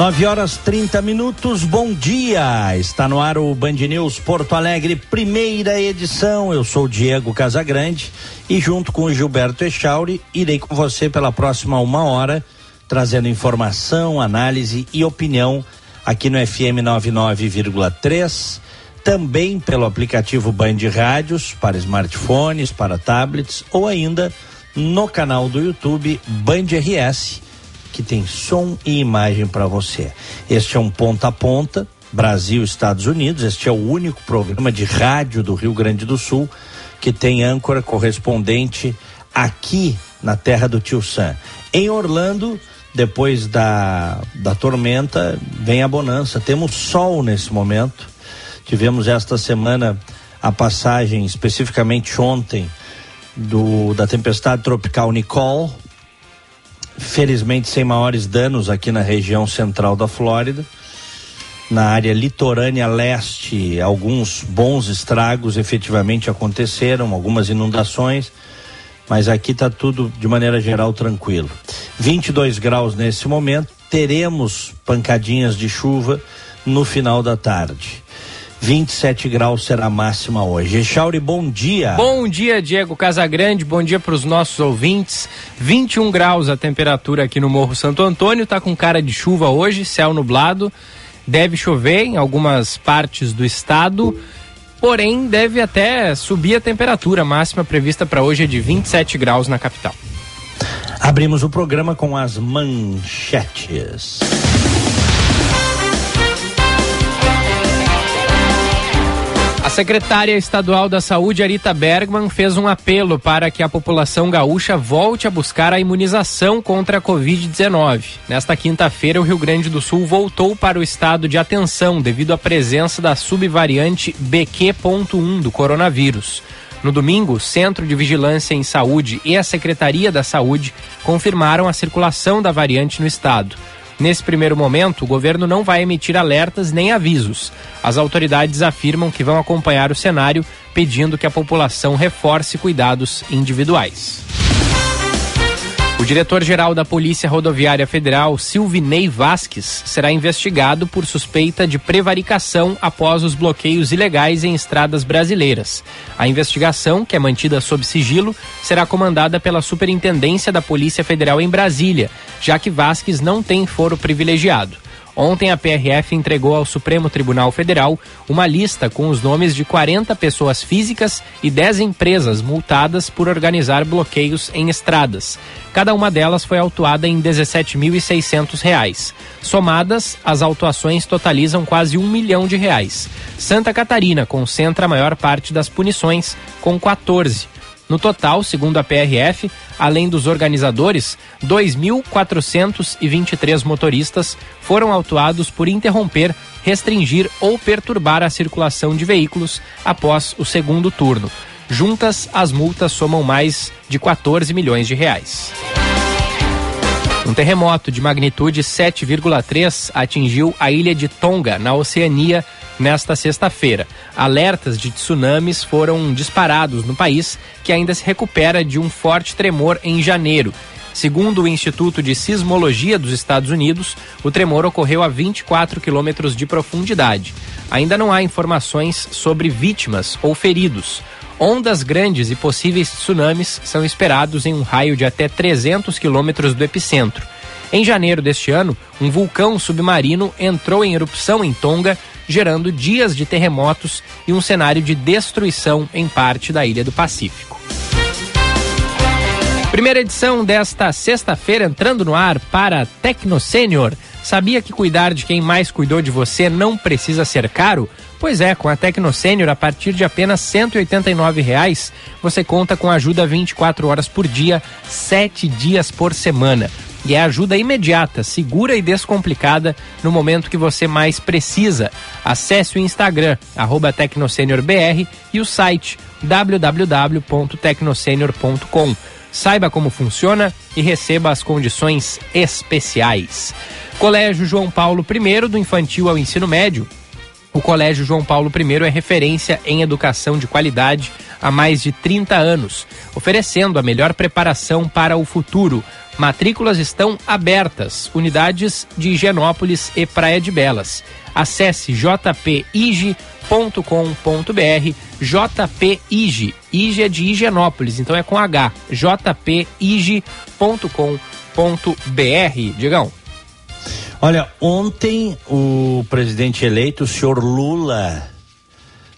Nove horas 30 minutos, bom dia! Está no ar o Band News Porto Alegre, primeira edição. Eu sou Diego Casagrande e junto com o Gilberto Echauri, irei com você pela próxima uma hora, trazendo informação, análise e opinião aqui no FM 99,3, também pelo aplicativo Band Rádios para smartphones, para tablets ou ainda no canal do YouTube Band RS que tem som e imagem para você. Este é um ponta a ponta, Brasil, Estados Unidos. Este é o único programa de rádio do Rio Grande do Sul que tem âncora correspondente aqui na terra do Tio Sam. Em Orlando, depois da, da tormenta, vem a bonança. Temos sol nesse momento. Tivemos esta semana a passagem, especificamente ontem, do, da tempestade tropical Nicole felizmente sem maiores danos aqui na região central da Flórida. Na área litorânea leste, alguns bons estragos efetivamente aconteceram, algumas inundações, mas aqui está tudo de maneira geral tranquilo. 22 graus nesse momento, teremos pancadinhas de chuva no final da tarde. 27 graus será a máxima hoje. Echauri, bom dia. Bom dia, Diego Casagrande. Bom dia para os nossos ouvintes. 21 graus a temperatura aqui no Morro Santo Antônio. Tá com cara de chuva hoje, céu nublado. Deve chover em algumas partes do estado. Porém, deve até subir a temperatura. A máxima prevista para hoje é de 27 graus na capital. Abrimos o programa com as manchetes. A secretária estadual da Saúde, Arita Bergman, fez um apelo para que a população gaúcha volte a buscar a imunização contra a Covid-19. Nesta quinta-feira, o Rio Grande do Sul voltou para o estado de atenção devido à presença da subvariante BQ.1 do coronavírus. No domingo, o Centro de Vigilância em Saúde e a Secretaria da Saúde confirmaram a circulação da variante no estado. Nesse primeiro momento, o governo não vai emitir alertas nem avisos. As autoridades afirmam que vão acompanhar o cenário, pedindo que a população reforce cuidados individuais. O diretor-geral da Polícia Rodoviária Federal, Silvinei Vasques, será investigado por suspeita de prevaricação após os bloqueios ilegais em estradas brasileiras. A investigação, que é mantida sob sigilo, será comandada pela Superintendência da Polícia Federal em Brasília, já que Vasques não tem foro privilegiado. Ontem, a PRF entregou ao Supremo Tribunal Federal uma lista com os nomes de 40 pessoas físicas e 10 empresas multadas por organizar bloqueios em estradas. Cada uma delas foi autuada em R$ 17.600. Somadas, as autuações totalizam quase um milhão de reais. Santa Catarina concentra a maior parte das punições, com 14. No total, segundo a PRF, além dos organizadores, 2.423 motoristas foram autuados por interromper, restringir ou perturbar a circulação de veículos após o segundo turno. Juntas, as multas somam mais de 14 milhões de reais. Um terremoto de magnitude 7,3 atingiu a ilha de Tonga, na Oceania, nesta sexta-feira. Alertas de tsunamis foram disparados no país, que ainda se recupera de um forte tremor em janeiro. Segundo o Instituto de Sismologia dos Estados Unidos, o tremor ocorreu a 24 quilômetros de profundidade. Ainda não há informações sobre vítimas ou feridos. Ondas grandes e possíveis tsunamis são esperados em um raio de até 300 quilômetros do epicentro. Em janeiro deste ano, um vulcão submarino entrou em erupção em Tonga, gerando dias de terremotos e um cenário de destruição em parte da ilha do Pacífico. Primeira edição desta sexta-feira entrando no ar para Tecno Sênior. Sabia que cuidar de quem mais cuidou de você não precisa ser caro? Pois é, com a Tecno Sênior, a partir de apenas R$ 189,00, você conta com ajuda 24 horas por dia, 7 dias por semana e é ajuda imediata, segura e descomplicada no momento que você mais precisa. Acesse o Instagram, arroba TecnoSeniorBR e o site www.tecnosenior.com. Saiba como funciona e receba as condições especiais. Colégio João Paulo I, do infantil ao ensino médio. O Colégio João Paulo I é referência em educação de qualidade há mais de 30 anos, oferecendo a melhor preparação para o futuro. Matrículas estão abertas, unidades de Higienópolis e Praia de Belas. Acesse jpige.com.br, jpige, Ige é de Higienópolis, então é com H, jpige.com.br. Digão. Olha, ontem o presidente eleito, o senhor Lula,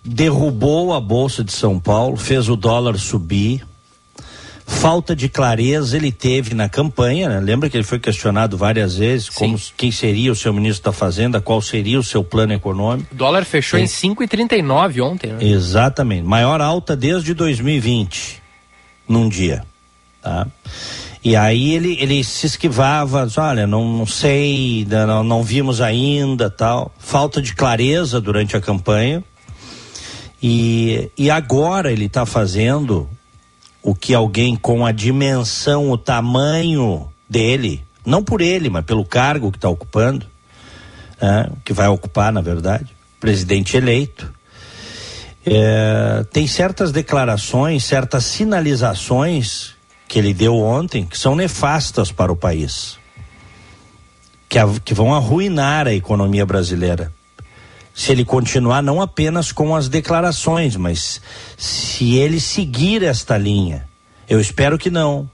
derrubou a Bolsa de São Paulo, fez o dólar subir. Falta de clareza ele teve na campanha, né? lembra que ele foi questionado várias vezes Sim. como quem seria o seu ministro da Fazenda, qual seria o seu plano econômico. O dólar fechou é. em 5,39 ontem. Né? Exatamente, maior alta desde 2020 num dia, tá? E aí ele, ele se esquivava, olha, não, não sei, não, não vimos ainda, tal. Falta de clareza durante a campanha. E, e agora ele está fazendo o que alguém com a dimensão, o tamanho dele, não por ele, mas pelo cargo que está ocupando, né, que vai ocupar, na verdade, presidente eleito, é, tem certas declarações, certas sinalizações que ele deu ontem que são nefastas para o país, que, a, que vão arruinar a economia brasileira. Se ele continuar não apenas com as declarações, mas se ele seguir esta linha. Eu espero que não.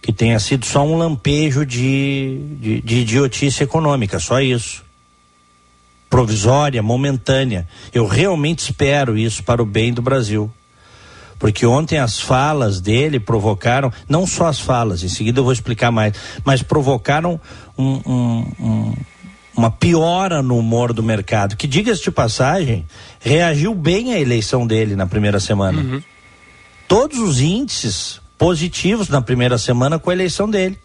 Que tenha sido só um lampejo de, de, de idiotice econômica, só isso provisória, momentânea. Eu realmente espero isso para o bem do Brasil porque ontem as falas dele provocaram, não só as falas, em seguida eu vou explicar mais, mas provocaram um, um, um, uma piora no humor do mercado, que diga-se de passagem, reagiu bem à eleição dele na primeira semana. Uhum. Todos os índices positivos na primeira semana com a eleição dele.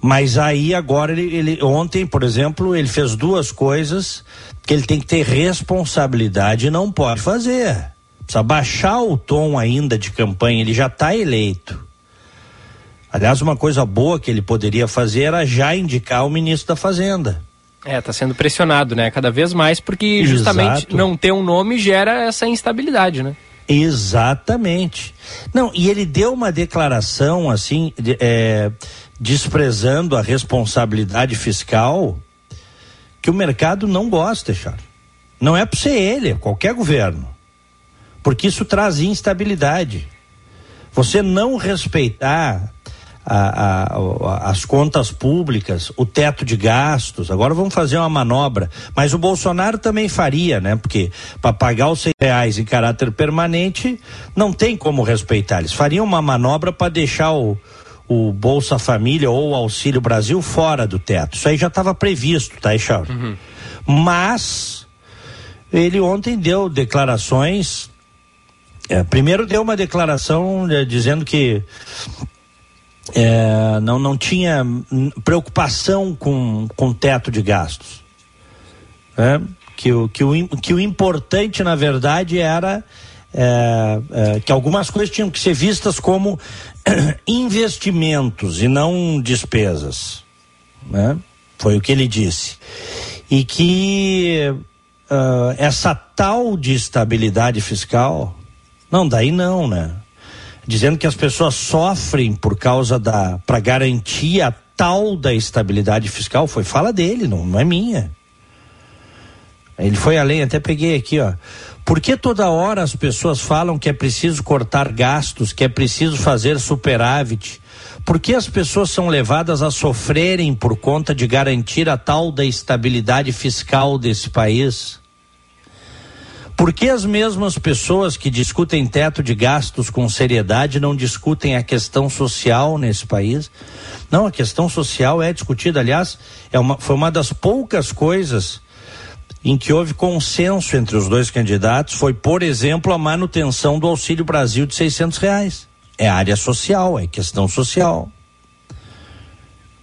Mas aí agora ele, ele, ontem, por exemplo, ele fez duas coisas que ele tem que ter responsabilidade e não pode fazer. Precisa baixar o tom ainda de campanha, ele já está eleito. Aliás, uma coisa boa que ele poderia fazer era já indicar o ministro da Fazenda. É, está sendo pressionado, né? Cada vez mais, porque justamente Exato. não ter um nome gera essa instabilidade, né? Exatamente. Não, e ele deu uma declaração assim, de, é, desprezando a responsabilidade fiscal que o mercado não gosta, Charles. Não é para ser ele, é qualquer governo porque isso traz instabilidade. Você não respeitar a, a, as contas públicas, o teto de gastos. Agora vamos fazer uma manobra. Mas o Bolsonaro também faria, né? Porque para pagar os seis reais em caráter permanente, não tem como respeitar. Eles fariam uma manobra para deixar o, o Bolsa Família ou o Auxílio Brasil fora do teto. Isso aí já estava previsto, tá, Eixauro? Uhum. Mas ele ontem deu declarações é, primeiro deu uma declaração é, dizendo que é, não, não tinha preocupação com, com teto de gastos. Né? Que, o, que, o, que o importante, na verdade, era é, é, que algumas coisas tinham que ser vistas como investimentos e não despesas. Né? Foi o que ele disse. E que uh, essa tal de estabilidade fiscal não, daí não, né? Dizendo que as pessoas sofrem por causa da. para garantir a tal da estabilidade fiscal, foi fala dele, não, não é minha. Ele foi além, até peguei aqui, ó. Por que toda hora as pessoas falam que é preciso cortar gastos, que é preciso fazer superávit? Por que as pessoas são levadas a sofrerem por conta de garantir a tal da estabilidade fiscal desse país? Por que as mesmas pessoas que discutem teto de gastos com seriedade não discutem a questão social nesse país? Não, a questão social é discutida, aliás, é uma, foi uma das poucas coisas em que houve consenso entre os dois candidatos, foi, por exemplo, a manutenção do Auxílio Brasil de seiscentos reais. É área social, é questão social.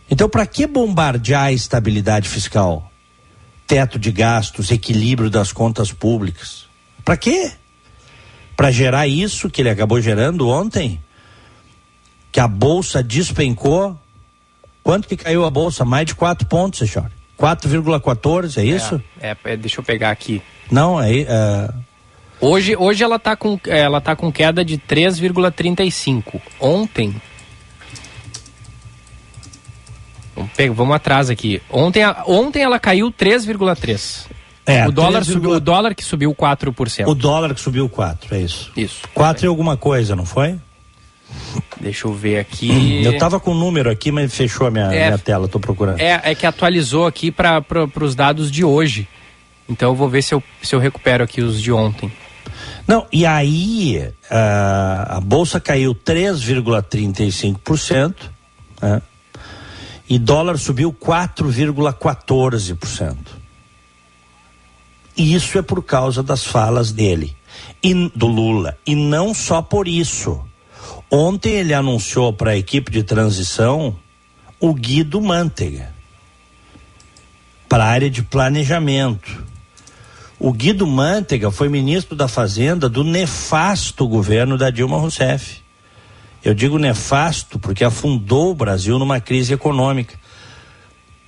Então, para que bombardear a estabilidade fiscal? Teto de gastos, equilíbrio das contas públicas. Para quê? Para gerar isso que ele acabou gerando ontem? Que a bolsa despencou. Quanto que caiu a bolsa? Mais de 4 pontos, senhor. 4,14, é isso? É, é, deixa eu pegar aqui. Não, é. é... Hoje, hoje ela está com, ela tá com queda de 3,35. Ontem Vamos, vamos atrás aqui. Ontem, ontem ela caiu 3,3. É, o, dólar 3, subiu, o dólar que subiu 4%. O dólar que subiu 4, é isso. Isso. 4 e alguma coisa, não foi? Deixa eu ver aqui. Eu tava com o um número aqui, mas fechou a minha, é, minha tela, tô procurando. É, é que atualizou aqui para os dados de hoje. Então eu vou ver se eu, se eu recupero aqui os de ontem. Não, e aí a, a bolsa caiu 3,35%. Né? e dólar subiu 4,14%. E isso é por causa das falas dele, e, do Lula. E não só por isso. Ontem ele anunciou para a equipe de transição o Guido Mantega para a área de planejamento. O Guido Mantega foi ministro da Fazenda do nefasto governo da Dilma Rousseff. Eu digo nefasto porque afundou o Brasil numa crise econômica,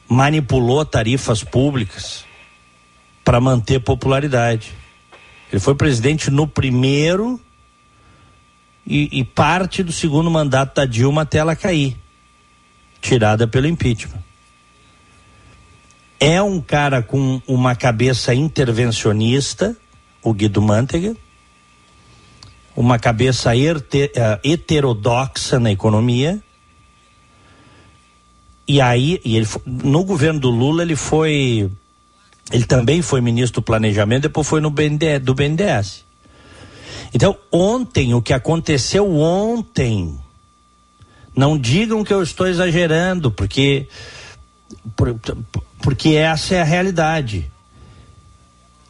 manipulou tarifas públicas para manter popularidade. Ele foi presidente no primeiro e, e, parte do segundo mandato da Dilma até ela cair, tirada pelo impeachment. É um cara com uma cabeça intervencionista, o Guido Mantega uma cabeça eh, heterodoxa na economia. E aí, e ele, no governo do Lula, ele foi. Ele também foi ministro do Planejamento, depois foi no BND, do BNDES. Então, ontem, o que aconteceu ontem, não digam que eu estou exagerando, porque, porque essa é a realidade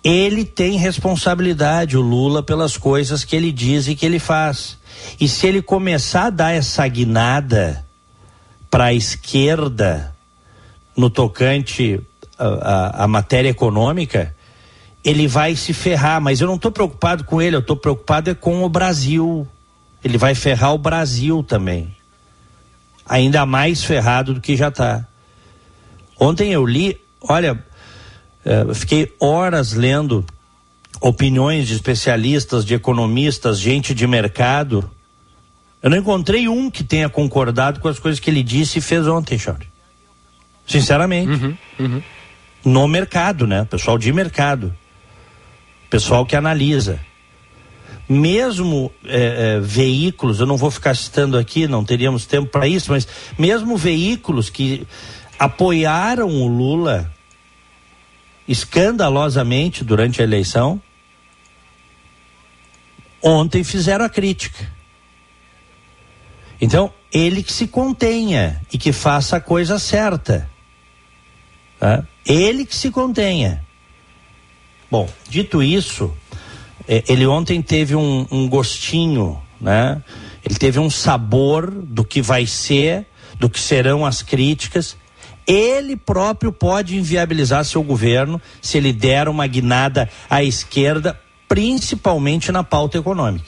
ele tem responsabilidade, o Lula, pelas coisas que ele diz e que ele faz. E se ele começar a dar essa guinada para a esquerda no tocante à matéria econômica, ele vai se ferrar. Mas eu não estou preocupado com ele, eu estou preocupado é com o Brasil. Ele vai ferrar o Brasil também. Ainda mais ferrado do que já está. Ontem eu li, olha, é, fiquei horas lendo opiniões de especialistas, de economistas, gente de mercado. Eu não encontrei um que tenha concordado com as coisas que ele disse e fez ontem, Charles. Sinceramente. Uhum, uhum. No mercado, né? Pessoal de mercado. Pessoal que analisa. Mesmo é, é, veículos, eu não vou ficar citando aqui, não teríamos tempo para isso, mas mesmo veículos que apoiaram o Lula escandalosamente durante a eleição, ontem fizeram a crítica. Então, ele que se contenha e que faça a coisa certa. Ele que se contenha. Bom, dito isso, é, ele ontem teve um, um gostinho, né? Ele teve um sabor do que vai ser, do que serão as críticas ele próprio pode inviabilizar seu governo se ele der uma guinada à esquerda, principalmente na pauta econômica.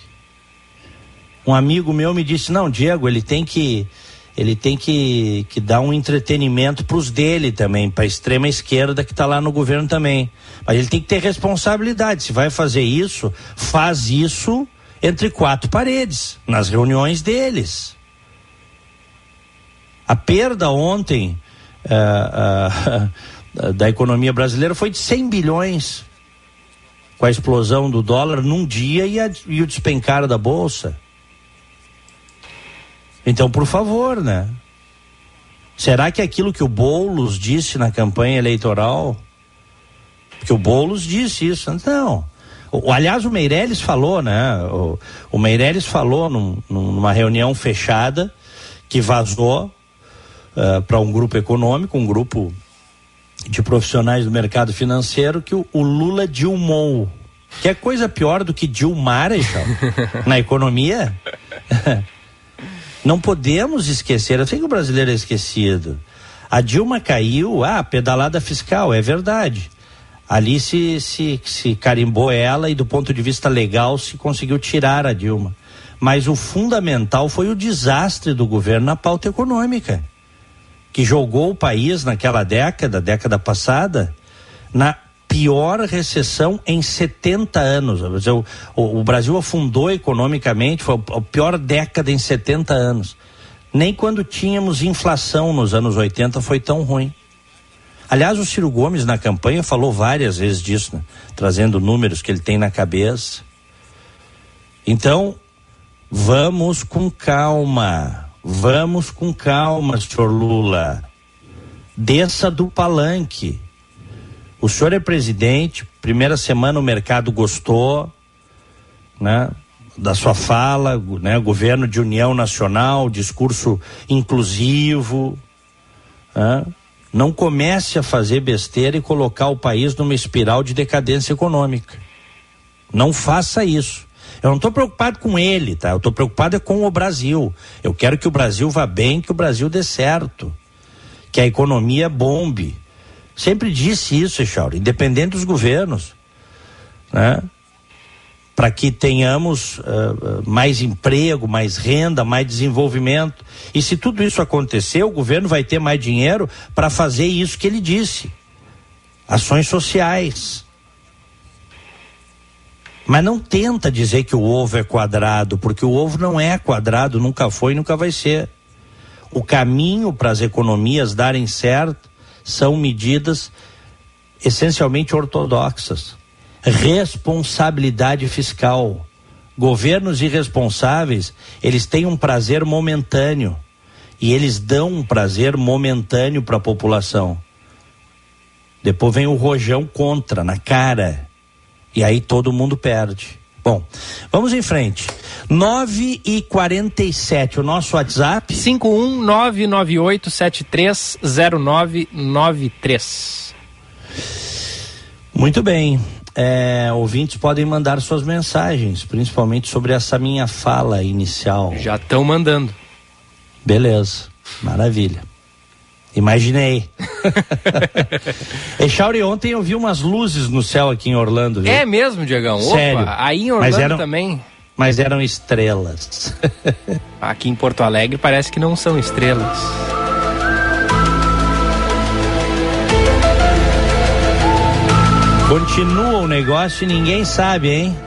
Um amigo meu me disse: "Não, Diego, ele tem que ele tem que, que dar um entretenimento para os dele também, para a extrema esquerda que está lá no governo também. Mas ele tem que ter responsabilidade. Se vai fazer isso, faz isso entre quatro paredes, nas reuniões deles. A perda ontem uh, uh, da economia brasileira foi de 100 bilhões com a explosão do dólar num dia e, a, e o despencar da bolsa. Então, por favor, né? Será que aquilo que o Boulos disse na campanha eleitoral, que o Boulos disse isso, não. O, aliás, o Meirelles falou, né? O, o Meirelles falou num, numa reunião fechada que vazou uh, para um grupo econômico, um grupo de profissionais do mercado financeiro, que o, o Lula dilmou. Que é coisa pior do que Dilmar, na economia. Não podemos esquecer, eu sei que o brasileiro é esquecido. A Dilma caiu, ah, pedalada fiscal, é verdade. Ali se, se, se carimbou ela e do ponto de vista legal se conseguiu tirar a Dilma. Mas o fundamental foi o desastre do governo na pauta econômica, que jogou o país naquela década, década passada, na pior recessão em 70 anos. O, o, o Brasil afundou economicamente, foi a pior década em 70 anos. Nem quando tínhamos inflação nos anos 80 foi tão ruim. Aliás, o Ciro Gomes na campanha falou várias vezes disso, né? trazendo números que ele tem na cabeça. Então, vamos com calma. Vamos com calma, senhor Lula. Desça do palanque. O senhor é presidente, primeira semana o mercado gostou, né? Da sua fala, né? Governo de união nacional, discurso inclusivo, né? Não comece a fazer besteira e colocar o país numa espiral de decadência econômica. Não faça isso. Eu não estou preocupado com ele, tá? Eu estou preocupado é com o Brasil. Eu quero que o Brasil vá bem, que o Brasil dê certo, que a economia bombe. Sempre disse isso, Echauri, independente dos governos, né? Para que tenhamos uh, mais emprego, mais renda, mais desenvolvimento. E se tudo isso acontecer, o governo vai ter mais dinheiro para fazer isso que ele disse: ações sociais. Mas não tenta dizer que o ovo é quadrado, porque o ovo não é quadrado, nunca foi e nunca vai ser. O caminho para as economias darem certo são medidas essencialmente ortodoxas. Responsabilidade fiscal. Governos irresponsáveis, eles têm um prazer momentâneo e eles dão um prazer momentâneo para a população. Depois vem o rojão contra, na cara. E aí todo mundo perde. Bom, vamos em frente. 9 e 47 o nosso WhatsApp. 51998730993. Muito bem. É, ouvintes podem mandar suas mensagens, principalmente sobre essa minha fala inicial. Já estão mandando. Beleza, maravilha. Imaginei. Echauri, ontem eu vi umas luzes no céu aqui em Orlando. Viu? É mesmo, Diegão? Sério. Opa, aí em Orlando eram, também. Mas eram estrelas. aqui em Porto Alegre parece que não são estrelas. Continua o negócio e ninguém sabe, hein?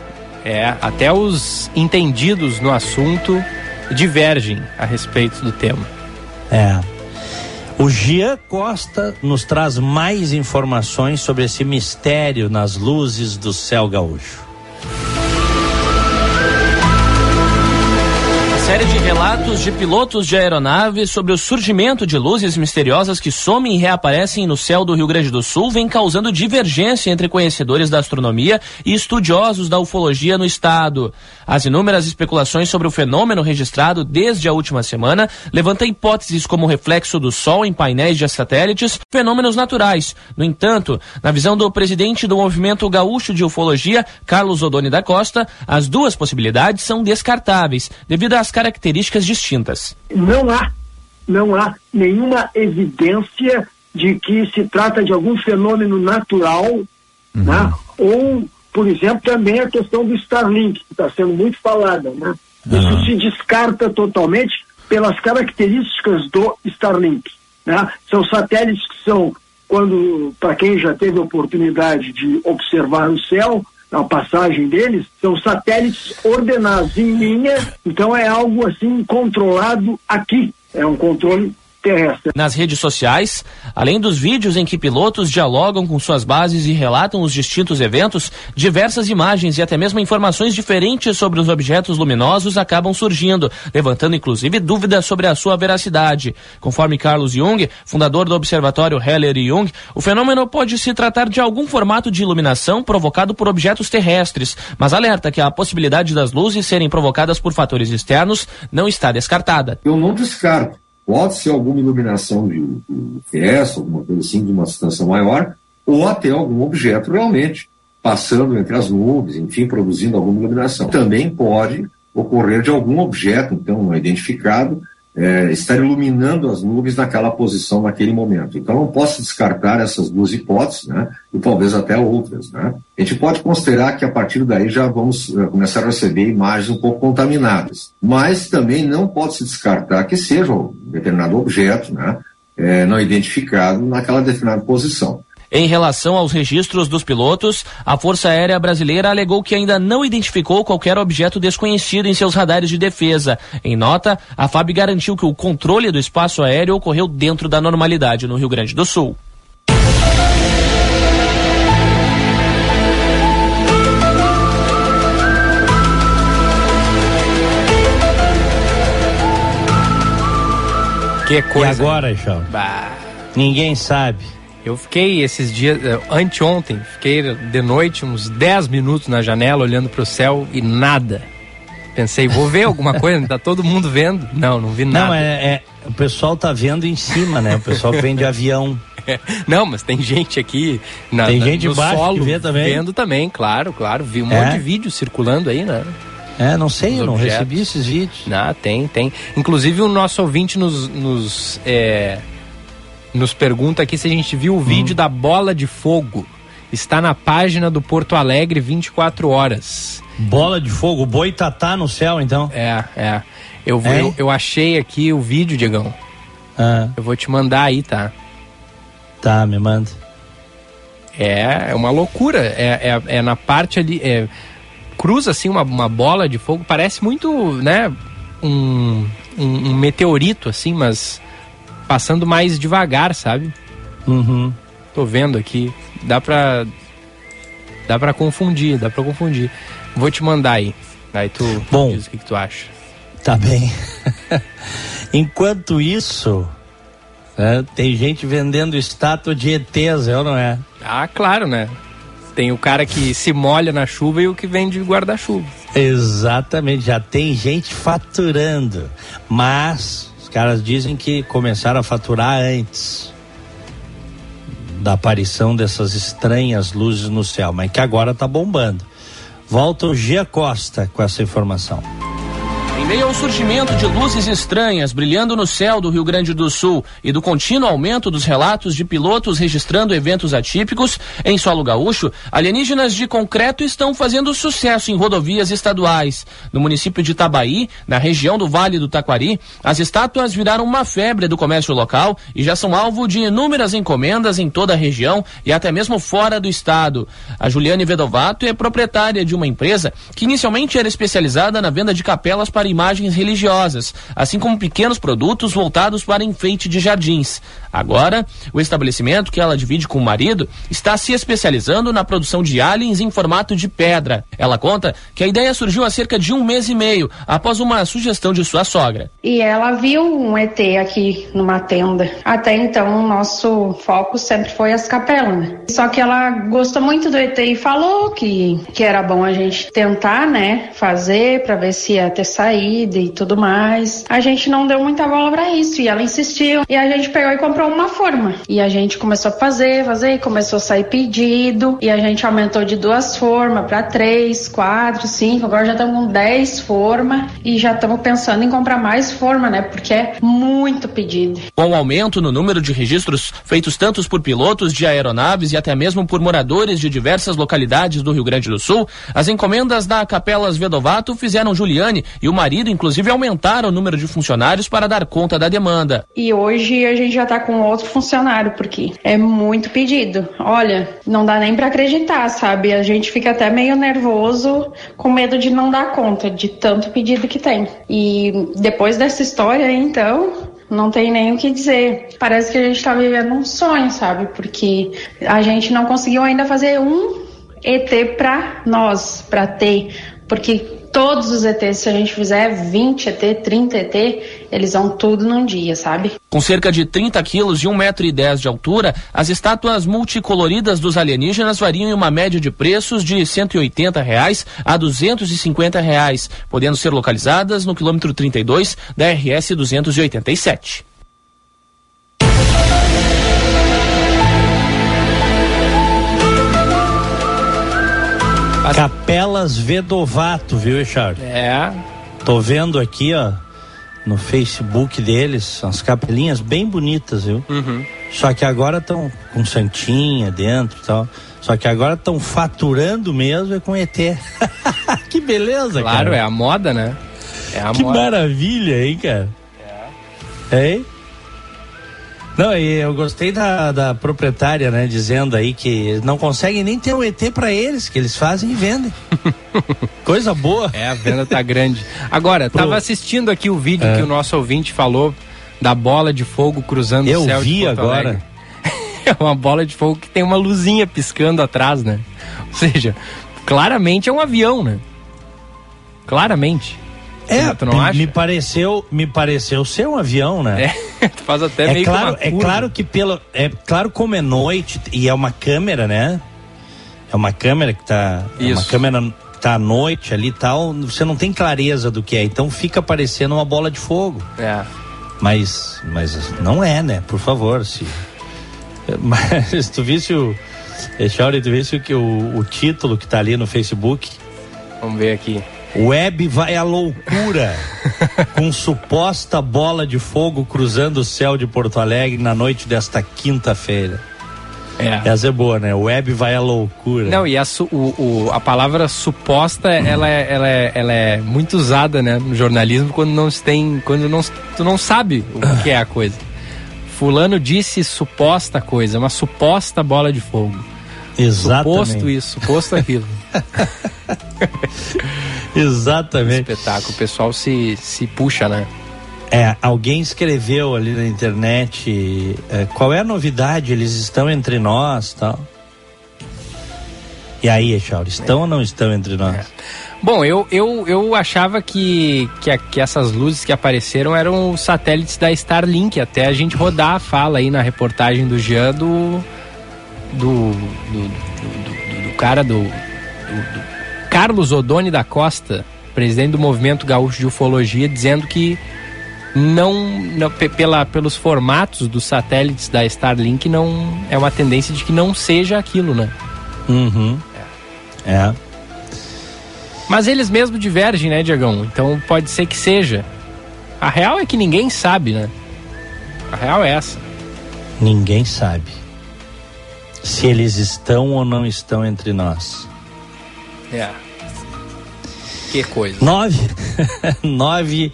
É, até os entendidos no assunto divergem a respeito do tema. É. O Gia Costa nos traz mais informações sobre esse mistério nas luzes do céu gaúcho. Série de relatos de pilotos de aeronaves sobre o surgimento de luzes misteriosas que somem e reaparecem no céu do Rio Grande do Sul vem causando divergência entre conhecedores da astronomia e estudiosos da ufologia no estado. As inúmeras especulações sobre o fenômeno registrado desde a última semana levantam hipóteses como reflexo do Sol em painéis de satélites, fenômenos naturais. No entanto, na visão do presidente do Movimento Gaúcho de Ufologia, Carlos Odoni da Costa, as duas possibilidades são descartáveis, devido às características distintas. Não há, não há nenhuma evidência de que se trata de algum fenômeno natural, uhum. né? ou, por exemplo, também a questão do Starlink, que está sendo muito falada. Né? Uhum. Isso se descarta totalmente pelas características do Starlink. Né? São satélites que são, quando, para quem já teve a oportunidade de observar o céu, a passagem deles, são satélites ordenados em linha, então é algo assim controlado aqui. É um controle terrestre. Nas redes sociais, além dos vídeos em que pilotos dialogam com suas bases e relatam os distintos eventos, diversas imagens e até mesmo informações diferentes sobre os objetos luminosos acabam surgindo, levantando inclusive dúvidas sobre a sua veracidade. Conforme Carlos Jung, fundador do Observatório Heller e Jung, o fenômeno pode se tratar de algum formato de iluminação provocado por objetos terrestres, mas alerta que a possibilidade das luzes serem provocadas por fatores externos não está descartada. Eu não descarto Pode ser alguma iluminação de, de alguma coisa assim, de uma distância maior, ou até algum objeto realmente passando entre as nuvens, enfim, produzindo alguma iluminação. Também pode ocorrer de algum objeto, então, não identificado, é, estar iluminando as nuvens naquela posição naquele momento. Então não posso descartar essas duas hipóteses, né? E talvez até outras, né? A gente pode considerar que a partir daí já vamos uh, começar a receber imagens um pouco contaminadas, mas também não pode se descartar que seja um determinado objeto, né? É, não identificado naquela determinada posição. Em relação aos registros dos pilotos, a Força Aérea Brasileira alegou que ainda não identificou qualquer objeto desconhecido em seus radares de defesa. Em nota, a FAB garantiu que o controle do espaço aéreo ocorreu dentro da normalidade no Rio Grande do Sul. Que coisa. E agora, João? Ninguém sabe. Eu fiquei esses dias, eh, anteontem, fiquei de noite uns 10 minutos na janela olhando para o céu e nada. Pensei, vou ver alguma coisa, tá todo mundo vendo. Não, não vi nada. Não, é, é o pessoal tá vendo em cima, né? O pessoal que vem de avião. Não, mas tem gente aqui na, tem gente no embaixo solo, que vê também. vendo também, claro, claro. Vi um é. monte de vídeo circulando aí, né? É, não sei, eu não recebi esses vídeos. Ah, tem, tem. Inclusive o nosso ouvinte nos, nos é, nos pergunta aqui se a gente viu o vídeo hum. da bola de fogo. Está na página do Porto Alegre 24 horas. Bola de fogo, o boi tatá no céu, então? É, é. Eu, é? eu, eu, achei aqui o vídeo, Diegão. Ah. Eu vou te mandar aí, tá? Tá, me manda. É, é uma loucura. É, é, é na parte ali. É, cruza assim uma, uma bola de fogo. Parece muito, né? Um, um, um meteorito, assim, mas passando mais devagar, sabe? Uhum. Tô vendo aqui. Dá pra. Dá pra confundir, dá pra confundir. Vou te mandar aí. Aí tu Bom, diz o que, que tu acha. Tá bem. Enquanto isso, né, tem gente vendendo estátua de ETs, é ou não é? Ah, claro, né? Tem o cara que se molha na chuva e o que vende guarda-chuva. Exatamente, já tem gente faturando. Mas caras dizem que começaram a faturar antes da aparição dessas estranhas luzes no céu, mas que agora está bombando. Volta o Gia Costa com essa informação. Meio ao surgimento de luzes estranhas brilhando no céu do Rio Grande do Sul e do contínuo aumento dos relatos de pilotos registrando eventos atípicos em solo gaúcho, alienígenas de concreto estão fazendo sucesso em rodovias estaduais. No município de Itabaí, na região do Vale do Taquari, as estátuas viraram uma febre do comércio local e já são alvo de inúmeras encomendas em toda a região e até mesmo fora do estado. A Juliane Vedovato é proprietária de uma empresa que inicialmente era especializada na venda de capelas para imagens religiosas, assim como pequenos produtos voltados para enfeite de jardins. Agora, o estabelecimento que ela divide com o marido está se especializando na produção de aliens em formato de pedra. Ela conta que a ideia surgiu há cerca de um mês e meio, após uma sugestão de sua sogra. E ela viu um ET aqui numa tenda. Até então, o nosso foco sempre foi as capelas. Né? Só que ela gostou muito do ET e falou que, que era bom a gente tentar, né, fazer para ver se ia ter saído saída e tudo mais. A gente não deu muita bola para isso e ela insistiu e a gente pegou e comprou uma forma. E a gente começou a fazer, fazer, e começou a sair pedido e a gente aumentou de duas formas para três, quatro, cinco. Agora já estamos com dez formas e já estamos pensando em comprar mais forma, né? Porque é muito pedido. Com o aumento no número de registros feitos tanto por pilotos de aeronaves e até mesmo por moradores de diversas localidades do Rio Grande do Sul, as encomendas da Capelas Vedovato fizeram Juliane e uma marido, inclusive, aumentaram o número de funcionários para dar conta da demanda. E hoje a gente já está com outro funcionário, porque é muito pedido. Olha, não dá nem para acreditar, sabe? A gente fica até meio nervoso, com medo de não dar conta de tanto pedido que tem. E depois dessa história, então, não tem nem o que dizer. Parece que a gente está vivendo um sonho, sabe? Porque a gente não conseguiu ainda fazer um ET para nós, para ter, porque todos os ETs, se a gente fizer 20 ET, 30 ET, eles vão tudo num dia, sabe? Com cerca de 30 quilos e 1,10m de altura, as estátuas multicoloridas dos alienígenas variam em uma média de preços de 180 reais a 250 reais, podendo ser localizadas no quilômetro 32 da RS 287. Capelas Vedovato, viu, Richard? É. Tô vendo aqui, ó. no Facebook deles, as capelinhas bem bonitas, viu? Uhum. Só que agora estão com santinha dentro e tal. Só que agora estão faturando mesmo é com ET. que beleza, Claro, cara. é a moda, né? É a Que moda. maravilha, hein, cara? É. Hein? Não, e eu gostei da, da proprietária, né, dizendo aí que não conseguem nem ter um ET pra eles, que eles fazem e vendem. Coisa boa. É, a venda tá grande. Agora, Pro- tava assistindo aqui o vídeo É. que o nosso ouvinte falou da bola de fogo cruzando Eu o céu vi de Porto agora. Alegre. É uma bola de fogo que tem uma luzinha piscando atrás, né? Ou seja, claramente é um avião, né? Claramente. É, me, pareceu, me pareceu ser um avião, né? É, tu faz até É meio claro, que é claro que pelo, é claro como é noite e é uma câmera, né? É uma câmera que tá, é uma Isso. câmera que tá à noite ali e tal, você não tem clareza do que é, então fica parecendo uma bola de fogo. É. Mas, mas não é, né? Por favor, se. Mas tu visse o. Echauri, tu visse o, que- o, o título que tá ali no Facebook? Vamos ver aqui. Web vai à loucura com suposta bola de fogo cruzando o céu de Porto Alegre na noite desta quinta-feira. É. Essa é boa, né? Web vai à loucura. Não, e a, su- o, o- a palavra suposta, ela é, ela, é, ela é muito usada, né, no jornalismo quando não se tem, quando não, tu não sabe o que é a coisa. Fulano disse suposta coisa, uma suposta bola de fogo. Exatamente. Suposto isso, suposto aquilo. Exatamente. Espetáculo, o pessoal se, se puxa, né? É, alguém escreveu ali na internet é, qual é a novidade, eles estão entre nós tal. E aí, Echauri, estão ou não estão entre nós? Bom, eu, eu, eu achava que, que, que essas luzes que apareceram eram os satélites da Starlink, até a gente rodar a fala aí na reportagem do Jean do. do. do, do, do- do cara do- do Carlos Odoni da Costa, presidente do Movimento Gaúcho de Ufologia, dizendo que não, não pe- pela, pelos formatos dos satélites da Starlink não é uma tendência de que não seja aquilo, né? Uhum. É. Mas eles mesmo divergem, né, Diagão? Então pode ser que seja. A real é que ninguém sabe, né? A real é essa. Ninguém sabe se eles estão ou não estão entre nós. É. Que coisa. Nove, nove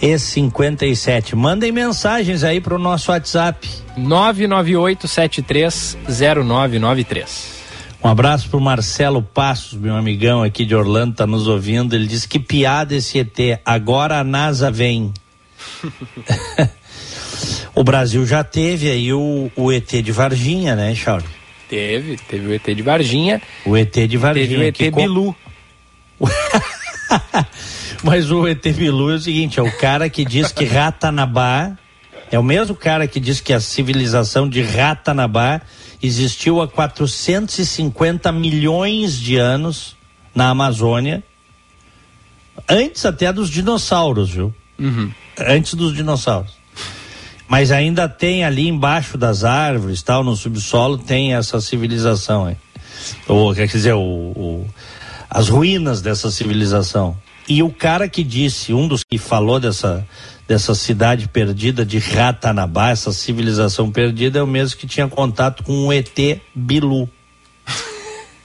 e cinquenta e sete. Mandem mensagens aí pro nosso WhatsApp. 998730993. Um abraço pro Marcelo Passos, meu amigão aqui de Orlando, tá nos ouvindo. Ele diz que piada esse ET. Agora a NASA vem. o Brasil já teve aí o, o ET de Varginha, né, Chauri? Teve, teve o ET de Varginha, O ET de Varginha. teve o ET Bilu. Mas o ET Bilu é o seguinte, é o cara que diz que Ratanabá, é o mesmo cara que diz que a civilização de Ratanabá existiu há 450 milhões de anos na Amazônia, antes até dos dinossauros, viu? Antes dos dinossauros. Mas ainda tem ali embaixo das árvores, tal, no subsolo, tem essa civilização aí. Ou, quer dizer, o, o- as ruínas dessa civilização. E o cara que disse, um dos que falou dessa, dessa cidade perdida de Ratanabá, essa civilização perdida, é o mesmo que tinha contato com o ET Bilu.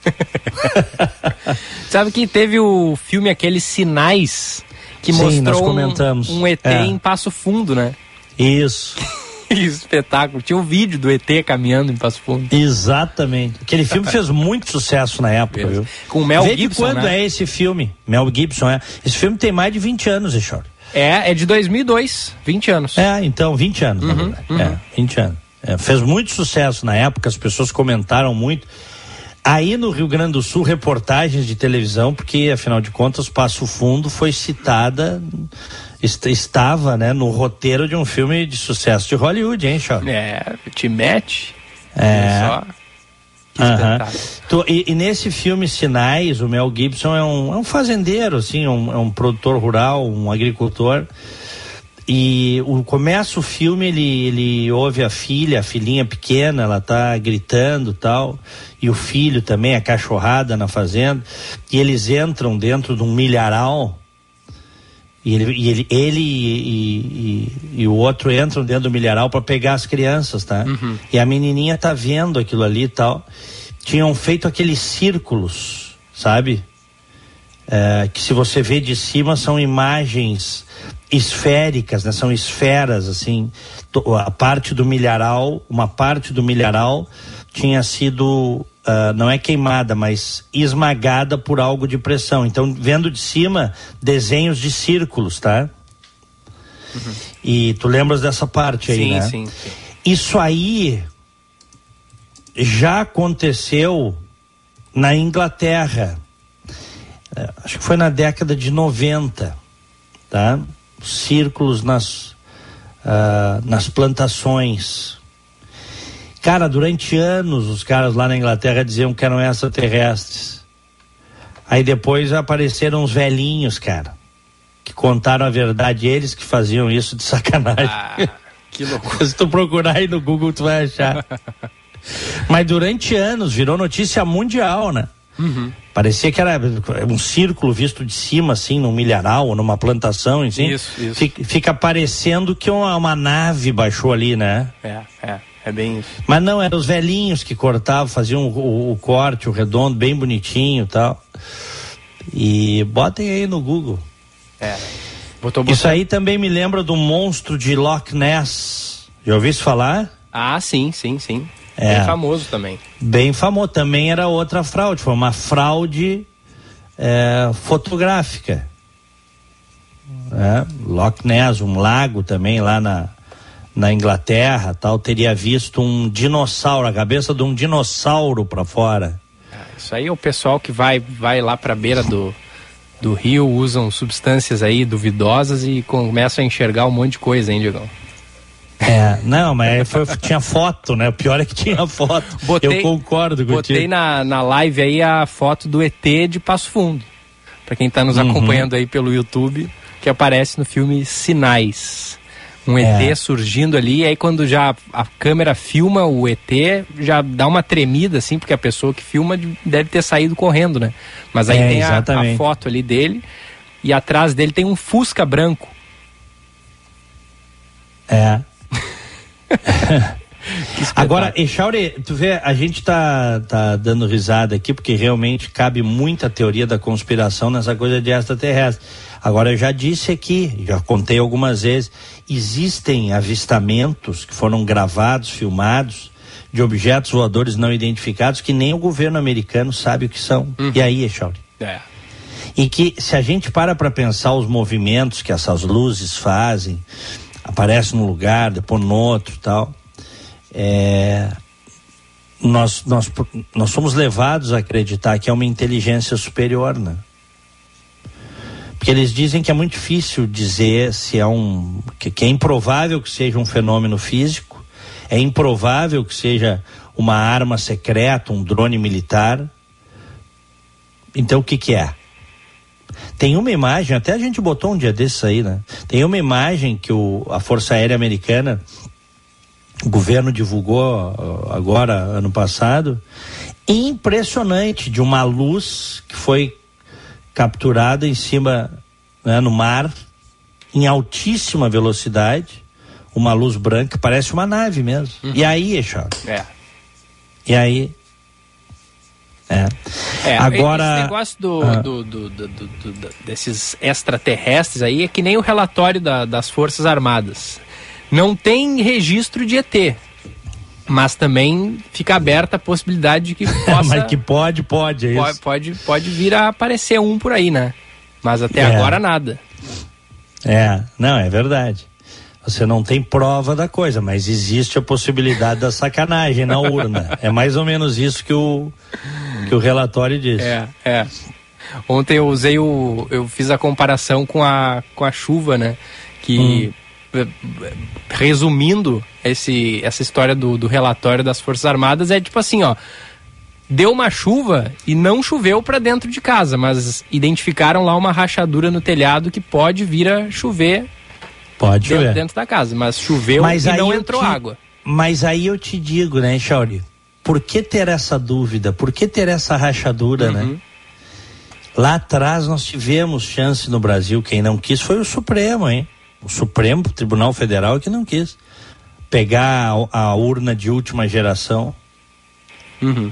Sabe que teve o filme Aqueles Sinais que Sim, mostrou um-. Um, ET É. em Passo Fundo, né? Isso, espetáculo. Tinha um vídeo do ET caminhando em Passo Fundo. exatamente. Aquele filme fez muito sucesso na época, viu? Com o Mel Vê de Gibson, quando né? é esse filme? Mel Gibson, é. Esse filme tem mais de 20 anos, Echor. É, é de 2002, 20 anos. É, então, 20 anos, Uhum, na verdade. É, 20 anos. É, fez muito sucesso na época, as pessoas comentaram muito. Aí no Rio Grande do Sul, reportagens de televisão, porque afinal de contas, Passo Fundo foi citada, est- estava né, no roteiro de um filme de sucesso de Hollywood, hein, Chó? É, te mete. É. Tu- e, e nesse filme Sinais, o Mel Gibson é um, é um fazendeiro, assim, um, é um produtor rural, um agricultor. E o, começa o filme, ele, ele ouve a filha, a filhinha pequena, ela tá gritando tal, e o filho também, a cachorrada na fazenda, e eles entram dentro de um milharal E ele, e ele, ele e, e, e, o outro entram dentro do milharal para pegar as crianças, tá? Uhum. E a menininha tá vendo aquilo ali e tal. Tinham feito aqueles círculos, sabe? É, que se você vê de cima são imagens esféricas, né? São esferas, assim. A parte do milharal, uma parte do milharal tinha sido uh, não é queimada, mas esmagada por algo de pressão. Então, vendo de cima, desenhos de círculos, tá? Uhum. E tu lembras dessa parte aí, sim, né? Sim, sim. Isso aí já aconteceu na Inglaterra. É, acho que foi na década de 90, tá? Círculos nas, uh, nas plantações. Cara, durante anos os caras lá na Inglaterra diziam que eram extraterrestres. Aí depois apareceram uns velhinhos, cara, que contaram a verdade, eles que faziam isso de sacanagem. Ah, que loucura. Se tu procurar aí no Google, tu vai achar. Mas durante anos virou notícia mundial, né? Uhum. Parecia que era um círculo visto de cima, assim, num milharal ou numa plantação, assim. Isso, isso. Fica, fica parecendo que uma, uma nave baixou ali, né? É, é. É bem isso. Mas não, eram os velhinhos que cortavam, faziam o, o, corte, o redondo, bem bonitinho e tal. E botem aí no Google. É. Botou, botou. Isso aí também me lembra do monstro de Loch Ness. Já ouviu isso falar? Ah, sim, sim, sim. É. Bem famoso também. Bem famoso. Também era outra fraude. Foi uma fraude é, fotográfica. É, Loch Ness, um lago também lá na, na Inglaterra, tal, teria visto um dinossauro, a cabeça de um dinossauro para fora. Ah, isso aí é o pessoal que vai, vai lá para a beira do, do rio, usam substâncias aí duvidosas e começam a enxergar um monte de coisa, hein, Diego? É, não, mas foi, tinha foto, né? O pior é que tinha foto. Botei, Eu concordo contigo. Botei na, na live aí a foto do ET de Passo Fundo. Para quem está nos uhum. acompanhando aí pelo YouTube, que aparece no filme Sinais um ET é. surgindo ali, e aí quando já a câmera filma o ET, já dá uma tremida, assim, porque a pessoa que filma deve ter saído correndo, né? Mas aí é, tem a, a, foto ali dele, e atrás dele tem um Fusca branco. É. Agora, Echauri, tu vê, a gente tá, tá dando risada aqui porque realmente cabe muita teoria da conspiração nessa coisa de extraterrestre. Agora, eu já disse aqui, já contei algumas vezes, existem avistamentos que foram gravados, filmados, de objetos voadores não identificados que nem o governo americano sabe o que são. Uhum. E aí, Echauri? É. E que se a gente para para pensar os movimentos que essas luzes fazem, aparecem num lugar, depois no outro tal, é, nós, nós, nós somos levados a acreditar que é uma inteligência superior, né? Porque eles dizem que é muito difícil dizer se é um. Que, que, é improvável que seja um fenômeno físico, é improvável que seja uma arma secreta, um drone militar. Então o que, que é? Tem uma imagem, até a gente botou um dia desses aí, né? Tem uma imagem que o, a Força Aérea Americana, o governo divulgou agora, ano passado, impressionante, de uma luz que foi capturada em cima, né, no mar, em altíssima velocidade, uma luz branca, parece uma nave mesmo. Uhum. E aí, Eixote? É. E aí? É. é Agora. Esse negócio do, ah. do, do, do, desses extraterrestres aí é que nem o relatório da, das Forças Armadas. Não tem registro de ET mas também fica aberta a possibilidade de que possa... mas que pode, pode, é pode, pode, pode vir a aparecer um por aí, né? Mas até é. agora nada. É, não, é verdade. Você não tem prova da coisa, mas existe a possibilidade da sacanagem na urna. É mais ou menos isso que o, que o relatório diz. É, é. Ontem eu usei o. Eu fiz a comparação com a, com a chuva, né? Que. Hum resumindo esse, essa história do, do relatório das Forças Armadas, é tipo assim, ó. Deu uma chuva e não choveu para dentro de casa, mas identificaram lá uma rachadura no telhado que pode vir a chover Pode dentro, chover. dentro da casa, mas choveu mas e não entrou te, água. Mas aí eu te digo, né, Chauri? Por que ter essa dúvida? Por que ter essa rachadura, né? uhum. né? Lá atrás nós tivemos chance no Brasil, quem não quis foi o Supremo, hein? O Supremo Tribunal Federal que não quis pegar a, a urna de última geração Uhum.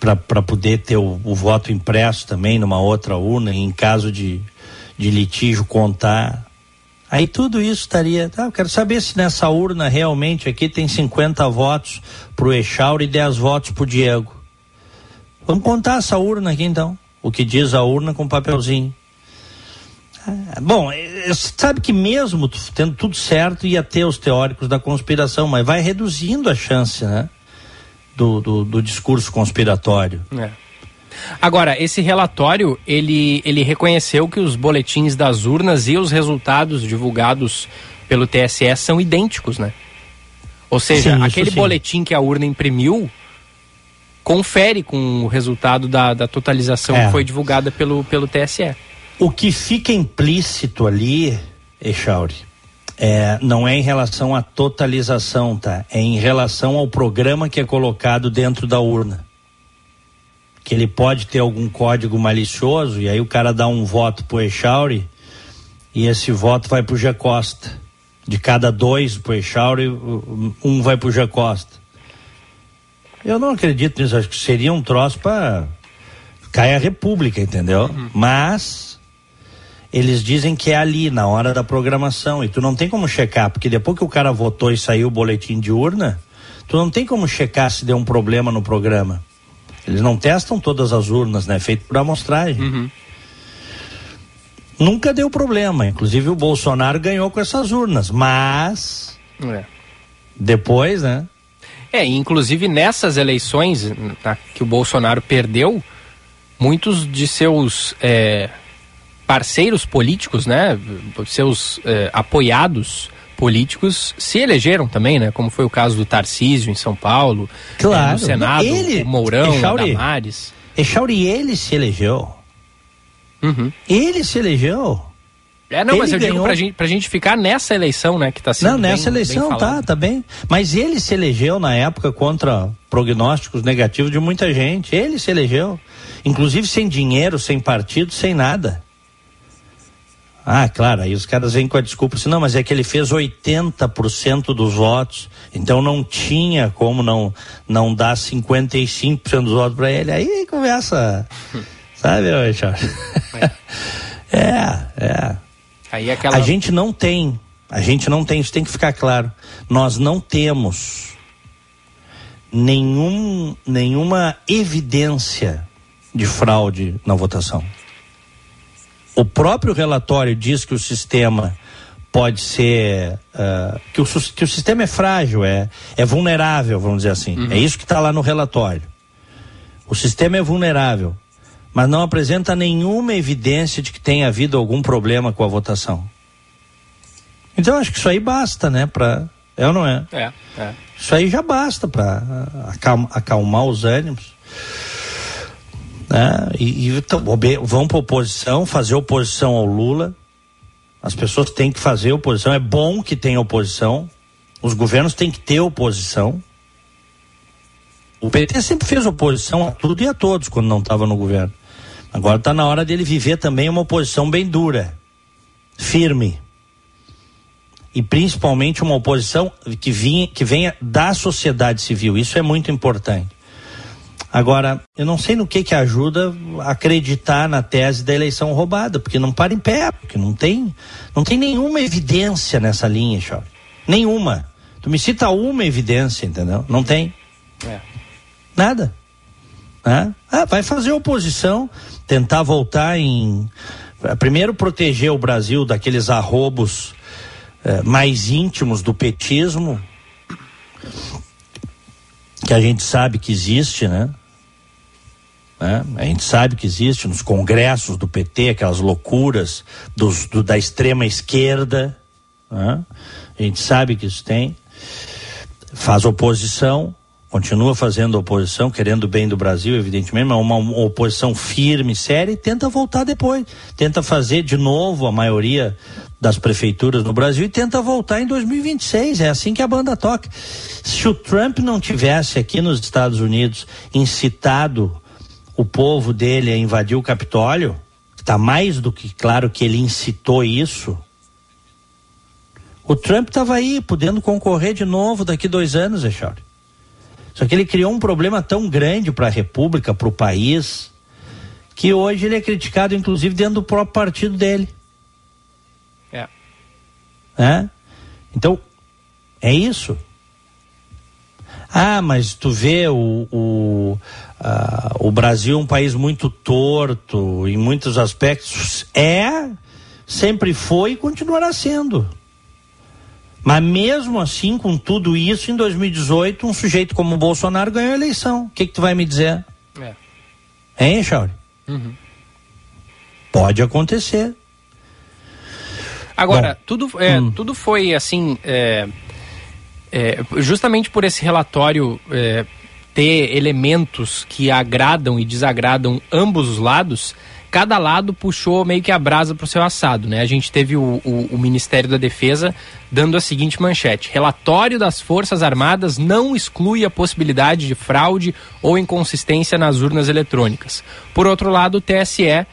para poder ter o, o voto impresso também numa outra urna, em caso de, de litígio contar. Aí tudo isso estaria. Ah, eu quero saber se nessa urna realmente aqui tem 50 votos pro Echauri e 10 votos pro Diego. Vamos contar essa urna aqui então. O que diz a urna com papelzinho. Ah, bom, eh, sabe que mesmo tendo tudo certo ia ter os teóricos da conspiração, mas vai reduzindo a chance, né? Do, do, do discurso conspiratório. É. Agora, esse relatório, ele, ele reconheceu que os boletins das urnas e os resultados divulgados pelo TSE são idênticos, né? Ou seja, Sim, aquele sim. boletim que a urna imprimiu confere com o resultado da, da totalização É. que foi divulgada pelo, pelo TSE. O que fica implícito ali, Echauri, é, não é em relação à totalização, tá? É em relação ao programa que é colocado dentro da urna. Que ele pode ter algum código malicioso e aí o cara dá um voto pro Echauri e esse voto vai pro G Costa. De cada dois pro Echauri, um vai pro G Costa. Eu não acredito nisso, acho que seria um troço para cair a república, entendeu? Mas eles dizem que é ali, na hora da programação, e tu não tem como checar, porque depois que o cara votou e saiu o boletim de urna, tu não tem como checar se deu um problema no programa. Eles não testam todas as urnas, né? Feito por amostragem. Nunca deu problema, inclusive o Bolsonaro ganhou com essas urnas, mas É. depois, né? É, inclusive nessas eleições tá, que o Bolsonaro perdeu, muitos de seus é, parceiros políticos, né, seus é, apoiados políticos se elegeram também, né, como foi o caso do Tarcísio em São Paulo, Claro. é, no Senado, Ele- o Mourão, Echauri. Damares. Echauri, ele se elegeu. Uhum. Ele se elegeu. É, não, mas Ele eu digo ganhou- pra gente, pra gente ficar nessa eleição, né, que tá sendo Não, nessa bem- eleição bem tá, tá bem. Mas ele se elegeu na época contra prognósticos negativos de muita gente. Ele se elegeu. Inclusive sem dinheiro, sem partido, sem nada. Ah, claro, aí os caras vêm com a desculpa assim, não, mas é que ele fez 80% dos votos, então não tinha como não, não dar 55% dos votos para ele. Aí conversa, sabe, Charles? É, é. Aí aquela... A gente não tem, a gente não tem, isso tem que ficar claro. Nós não temos nenhum, nenhuma evidência de fraude na votação. O próprio relatório diz que o sistema pode ser ah, que, o, que o sistema é frágil, é, é vulnerável, vamos dizer assim. É isso que está lá no relatório. O sistema é vulnerável, mas não apresenta nenhuma evidência de que tenha havido algum problema com a votação. Então acho que isso aí basta, né? Pra, é ou não é? É, é. Isso aí já basta para acalmar os ânimos. Né? E, e então, vão para oposição, fazer oposição ao Lula. As pessoas têm que fazer oposição. É bom que tenha oposição. Os governos têm que ter oposição. O PT sempre fez oposição a tudo e a todos quando não estava no governo. Agora está na hora dele viver também uma oposição bem dura, firme e principalmente uma oposição que, vinha, que venha da sociedade civil. Isso é muito importante. Agora, eu não sei no que que ajuda acreditar na tese da eleição roubada, porque não para em pé, porque não tem, não tem nenhuma evidência nessa linha, Charles. Nenhuma. Tu me cita uma evidência, entendeu? Não tem. É. Nada. Né? Ah, vai fazer oposição, tentar voltar em. Primeiro proteger o Brasil daqueles arrobos eh, mais íntimos do petismo, que a gente sabe que existe, né? Né? A gente sabe que existe nos congressos do PT, aquelas loucuras dos, do- da extrema esquerda. né? A gente sabe que isso tem. Faz oposição, continua fazendo oposição, querendo o bem do Brasil, evidentemente, mas uma, oposição firme, séria, e tenta voltar depois. Tenta fazer de novo a maioria das prefeituras no Brasil e tenta voltar em 2026. É assim que a banda toca. Se o Trump não tivesse aqui nos Estados Unidos incitado o povo dele a invadir o Capitólio, está mais do que claro que ele incitou isso. O Trump estava aí, podendo concorrer de novo daqui dois anos, Echauri. Só que ele criou um problema tão grande para a República, para o país, que hoje ele é criticado, inclusive, dentro do próprio partido dele. É. É? Então, é isso. Ah, mas tu vê o, o, o Brasil é um país muito torto em muitos aspectos. É, sempre foi e continuará sendo. Mas mesmo assim, com tudo isso, em 2018, um sujeito como o Bolsonaro ganhou a eleição. O que, que tu vai me dizer? É. Hein, Chauri? Uhum. Pode acontecer. Agora, Bom, tudo, é, hum. tudo foi assim. É, é, justamente por esse relatório é, ter elementos que agradam e desagradam ambos os lados, cada lado puxou meio que a brasa para o seu assado, né? A gente teve o, o, o, Ministério da Defesa dando a seguinte manchete: relatório das Forças Armadas não exclui a possibilidade de fraude ou inconsistência nas urnas eletrônicas. Por outro lado, o TSE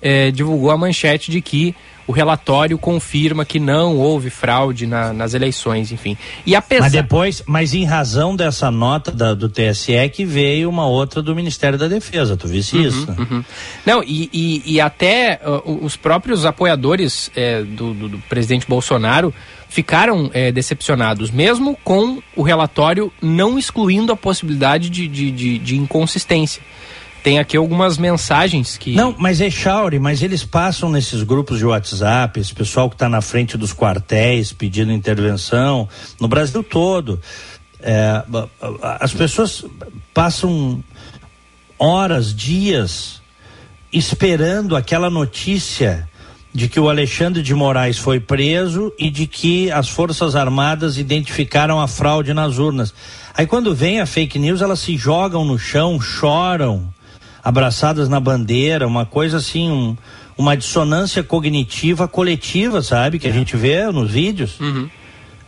eh, divulgou a manchete de que o relatório confirma que não houve fraude na, nas eleições, enfim. E apesar... Mas depois, mas em razão dessa nota da, do TSE que veio uma outra do Ministério da Defesa, tu visse uhum, isso? Uhum. Não, e, e, e até uh, os próprios apoiadores é, do, do, do, presidente Bolsonaro ficaram é, decepcionados, mesmo com o relatório não excluindo a possibilidade de, de, de, de inconsistência. Tem aqui algumas mensagens que. Não, mas é Chauri, mas eles passam nesses grupos de WhatsApp, esse pessoal que está na frente dos quartéis pedindo intervenção, no Brasil todo. É, as pessoas passam horas, dias, esperando aquela notícia de que o Alexandre de Moraes foi preso e de que as Forças Armadas identificaram a fraude nas urnas. Aí quando vem a fake news, elas se jogam no chão, choram abraçadas na bandeira, uma coisa assim, um, uma dissonância cognitiva coletiva, sabe? Que é. a gente vê nos vídeos. Uhum.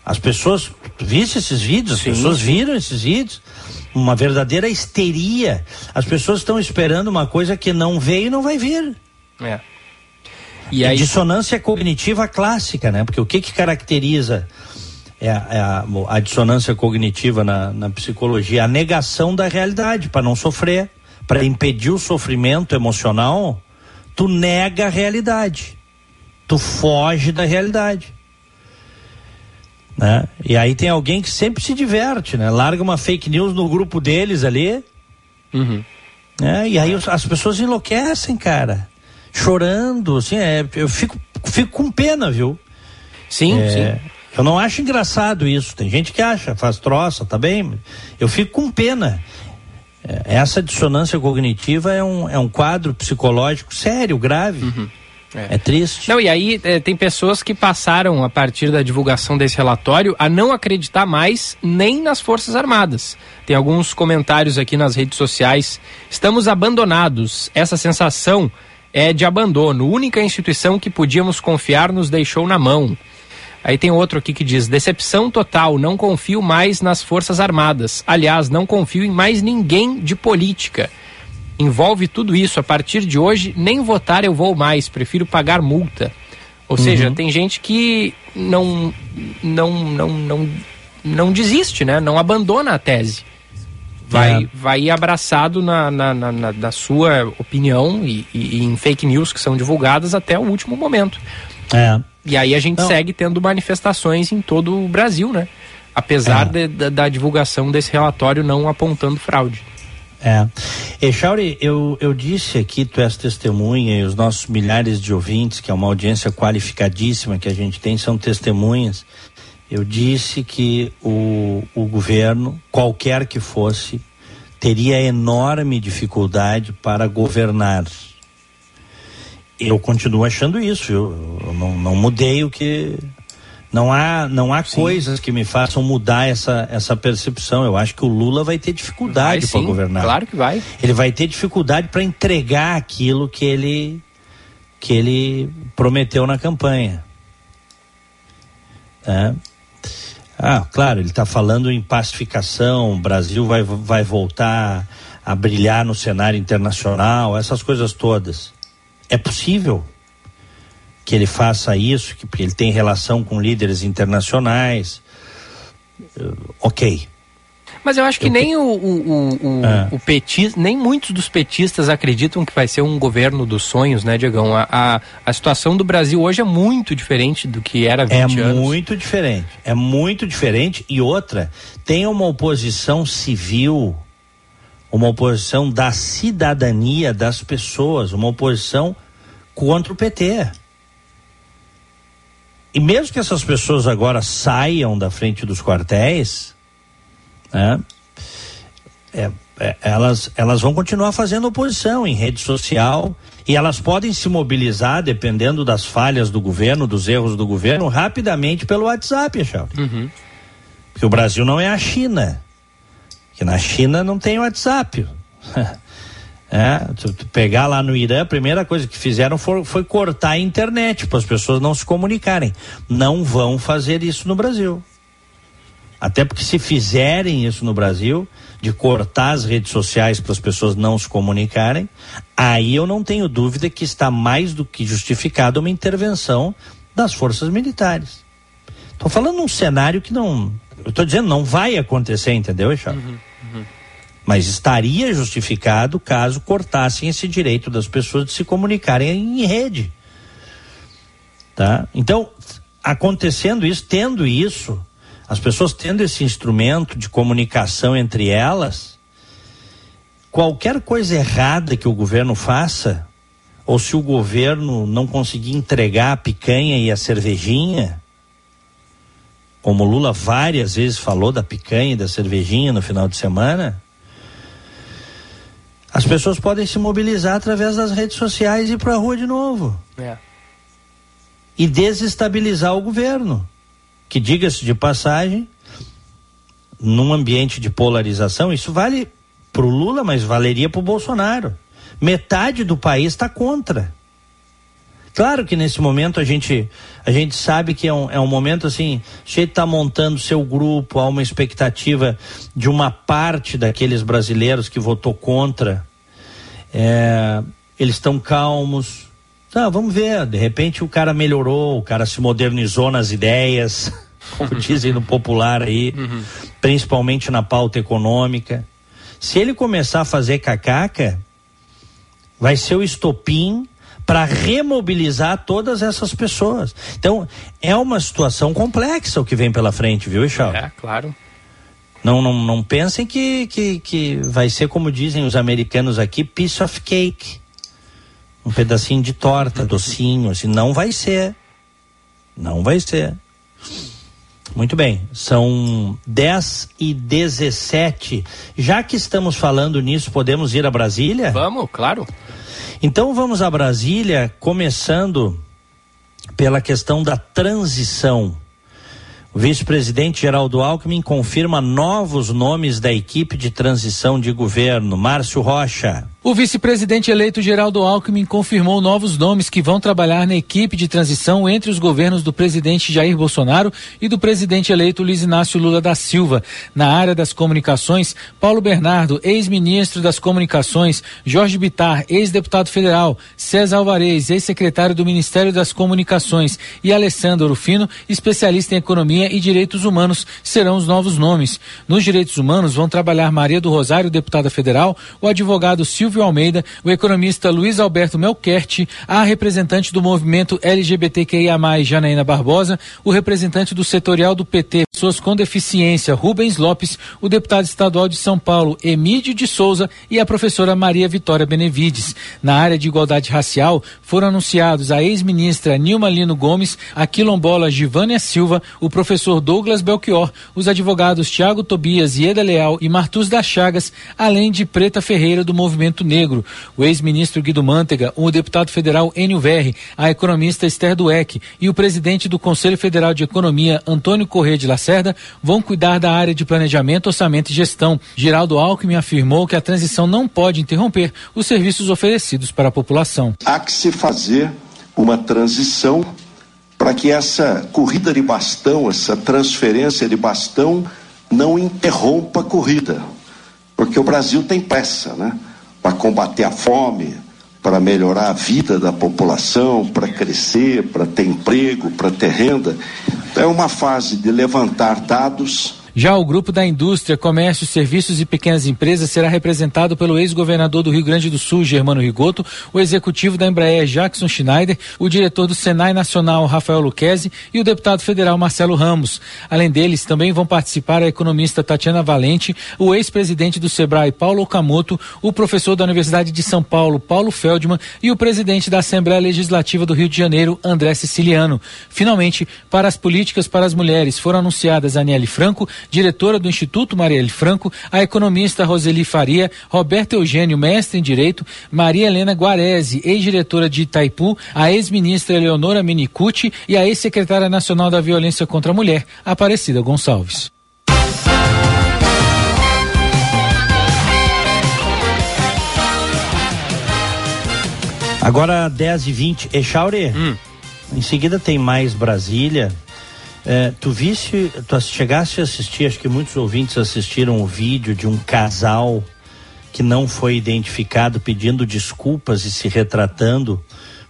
As pessoas, viste esses vídeos? As sim, pessoas sim. viram esses vídeos? Uma verdadeira histeria. As pessoas estão esperando uma coisa que não veio e não vai vir. É. E aí... dissonância cognitiva clássica, né? Porque o que que caracteriza é, a, é a, a dissonância cognitiva na, na psicologia? A negação da realidade, para não sofrer para impedir o sofrimento emocional, tu nega a realidade. Tu foge da realidade. Né? E aí tem alguém que sempre se diverte, né? Larga uma fake news no grupo deles ali. Uhum. Né? E aí as pessoas enlouquecem, cara. Chorando, assim, é, eu fico, fico com pena, viu? Sim, é, sim. Eu não acho engraçado isso. Tem gente que acha, faz troça, tá bem? Eu fico com pena. É, essa dissonância cognitiva é um, é um quadro psicológico sério, grave. Uhum. É. é. triste. Não, e aí é, tem pessoas que passaram, a partir da divulgação desse relatório, a não acreditar mais nem nas Forças Armadas. Tem alguns comentários aqui nas redes sociais. Estamos abandonados. Essa sensação é de abandono. Única instituição que podíamos confiar nos deixou na mão. Aí tem outro aqui que diz: decepção total, não confio mais nas Forças Armadas. Aliás, não confio em mais ninguém de política. Envolve tudo isso. A partir de hoje, nem votar eu vou mais, prefiro pagar multa. Ou uhum. seja, tem gente que não, não, não, não, não desiste, né? Não abandona a tese. Vai, é. vai abraçado na, na, na, na sua opinião e, e, e em fake news que são divulgadas até o último momento. É. E aí a gente Não. segue tendo manifestações em todo o Brasil, né? Apesar é. de, da, da, divulgação desse relatório não apontando fraude. É. Echauri, eu, eu disse aqui, tu és testemunha, e os nossos milhares de ouvintes, que é uma audiência qualificadíssima que a gente tem, são testemunhas. Eu disse que o, o governo, qualquer que fosse, teria enorme dificuldade para governar eu continuo achando isso, eu, eu não, não, mudei o que. Não há, não há coisas que me façam mudar essa, essa percepção. Eu acho que o Lula vai ter dificuldade para governar. Claro que vai. Ele vai ter dificuldade para entregar aquilo que ele, que ele prometeu na campanha. É. Ah, claro, ele está falando em pacificação, o Brasil vai, vai voltar a brilhar no cenário internacional, essas coisas todas. É possível que ele faça isso, que ele tem relação com líderes internacionais. Uh, ok. Mas eu acho que eu nem o, o, o, ah. o petista, nem muitos dos petistas acreditam que vai ser um governo dos sonhos, né, Diegão? A, a, a situação do Brasil hoje é muito diferente do que era 20 é anos. É muito diferente. É muito diferente. E outra, tem uma oposição civil, uma oposição da cidadania das pessoas, uma oposição contra o PT. E mesmo que essas pessoas agora saiam da frente dos quartéis, né? É, é, elas, elas vão continuar fazendo oposição em rede social e elas podem se mobilizar, dependendo das falhas do governo, dos erros do governo, rapidamente pelo WhatsApp, Charles. Uhum. Porque o Brasil não é a China. Que na China não tem WhatsApp. É, tu, tu, pegar lá no Irã, a primeira coisa que fizeram foi, foi cortar a internet para as pessoas não se comunicarem. Não vão fazer isso no Brasil. Até porque se fizerem isso no Brasil, de cortar as redes sociais para as pessoas não se comunicarem, aí eu não tenho dúvida que está mais do que justificada uma intervenção das forças militares. Estou falando um cenário que não. Eu estou dizendo, não vai acontecer, entendeu, Eixado? Uhum, uhum. Mas estaria justificado caso cortassem esse direito das pessoas de se comunicarem em rede. Tá? Então, acontecendo isso, tendo isso, as pessoas tendo esse instrumento de comunicação entre elas, qualquer coisa errada que o governo faça, ou se o governo não conseguir entregar a picanha e a cervejinha, como Lula várias vezes falou da picanha e da cervejinha no final de semana, as pessoas podem se mobilizar através das redes sociais e ir para a rua de novo. É. E desestabilizar o governo que diga-se de passagem, num ambiente de polarização, isso vale para o Lula, mas valeria para o Bolsonaro. Metade do país está contra. Claro que nesse momento a gente, a gente sabe que é um, é um momento assim, sujeito está montando seu grupo, há uma expectativa de uma parte daqueles brasileiros que votou contra. É, eles estão calmos, Tá, vamos ver. De repente o cara melhorou, o cara se modernizou nas ideias, como dizem no popular aí, uhum. principalmente na pauta econômica. Se ele começar a fazer cacaca, vai ser o estopim para remobilizar todas essas pessoas. Então, é uma situação complexa o que vem pela frente, viu, Ixal? É, claro. Não, não, não pensem que, que, que vai ser como dizem os americanos aqui, piece of cake um pedacinho de torta, docinho, assim, não vai ser. Não vai ser. Muito bem, são 10 e 17. Já que estamos falando nisso, podemos ir a Brasília? Vamos, claro. Então vamos a Brasília, começando pela questão da transição. O vice-presidente Geraldo Alckmin confirma novos nomes da equipe de transição de governo. Márcio Rocha. O vice-presidente eleito Geraldo Alckmin confirmou novos nomes que vão trabalhar na equipe de transição entre os governos do presidente Jair Bolsonaro e do presidente eleito Luiz Inácio Lula da Silva. Na área das comunicações, Paulo Bernardo, ex-ministro das Comunicações, Jorge Bitar, ex-deputado federal, César Alvarez, ex-secretário do Ministério das Comunicações e Alessandro Rufino, especialista em economia e direitos humanos, serão os novos nomes. Nos direitos humanos vão trabalhar Maria do Rosário, deputada federal, o advogado Silvio Silvio Almeida, o economista Luiz Alberto Melkert, a representante do movimento LGBTQIA+, Janaína Barbosa, o representante do setorial do PT, pessoas com deficiência, Rubens Lopes, o deputado estadual de São Paulo, Emílio de Souza e a professora Maria Vitória Benevides. Na área de igualdade racial, foram anunciados a ex-ministra Nilma Lino Gomes, a quilombola Givânia Silva, o professor Douglas Belchior, os advogados Tiago Tobias, Ieda Leal e Martuz das Chagas, além de Preta Ferreira do movimento negro, o ex-ministro Guido Mantega, o deputado federal Enio Verri, a economista Esther Dueck e o presidente do Conselho Federal de Economia, Antônio Corrêa de Lacerda, vão cuidar da área de planejamento, orçamento e gestão. Geraldo Alckmin afirmou que a transição não pode interromper os serviços oferecidos para a população. Há que se fazer uma transição para que essa corrida de bastão, essa transferência de bastão, não interrompa a corrida porque o Brasil tem pressa, né? Para combater a fome, para melhorar a vida da população, para crescer, para ter emprego, para ter renda. É uma fase de levantar dados já o grupo da indústria, comércio, serviços e pequenas empresas será representado pelo ex-governador do Rio Grande do Sul, Germano Rigoto, o executivo da Embraer, Jackson Schneider, o diretor do Senai Nacional, Rafael Luquezzi, e o deputado federal Marcelo Ramos. Além deles, também vão participar a economista Tatiana Valente, o ex-presidente do Sebrae, Paulo Okamoto, o professor da Universidade de São Paulo, Paulo Feldman, e o presidente da Assembleia Legislativa do Rio de Janeiro, André Siciliano. Finalmente, para as políticas para as mulheres, foram anunciadas Aniele Franco, diretora do Instituto Marielle Franco, a economista Roseli Faria, Roberto Eugênio, mestre em Direito, Maria Helena Guarese, ex-diretora de Itaipu, a ex-ministra Eleonora Minicucci e a ex-secretária nacional da Violência contra a Mulher, Aparecida Gonçalves. Agora 10 e 20 Echauri, hum. em seguida tem mais Brasília. É, tu visse, tu chegaste a assistir, acho que muitos ouvintes assistiram o vídeo de um casal que não foi identificado pedindo desculpas e se retratando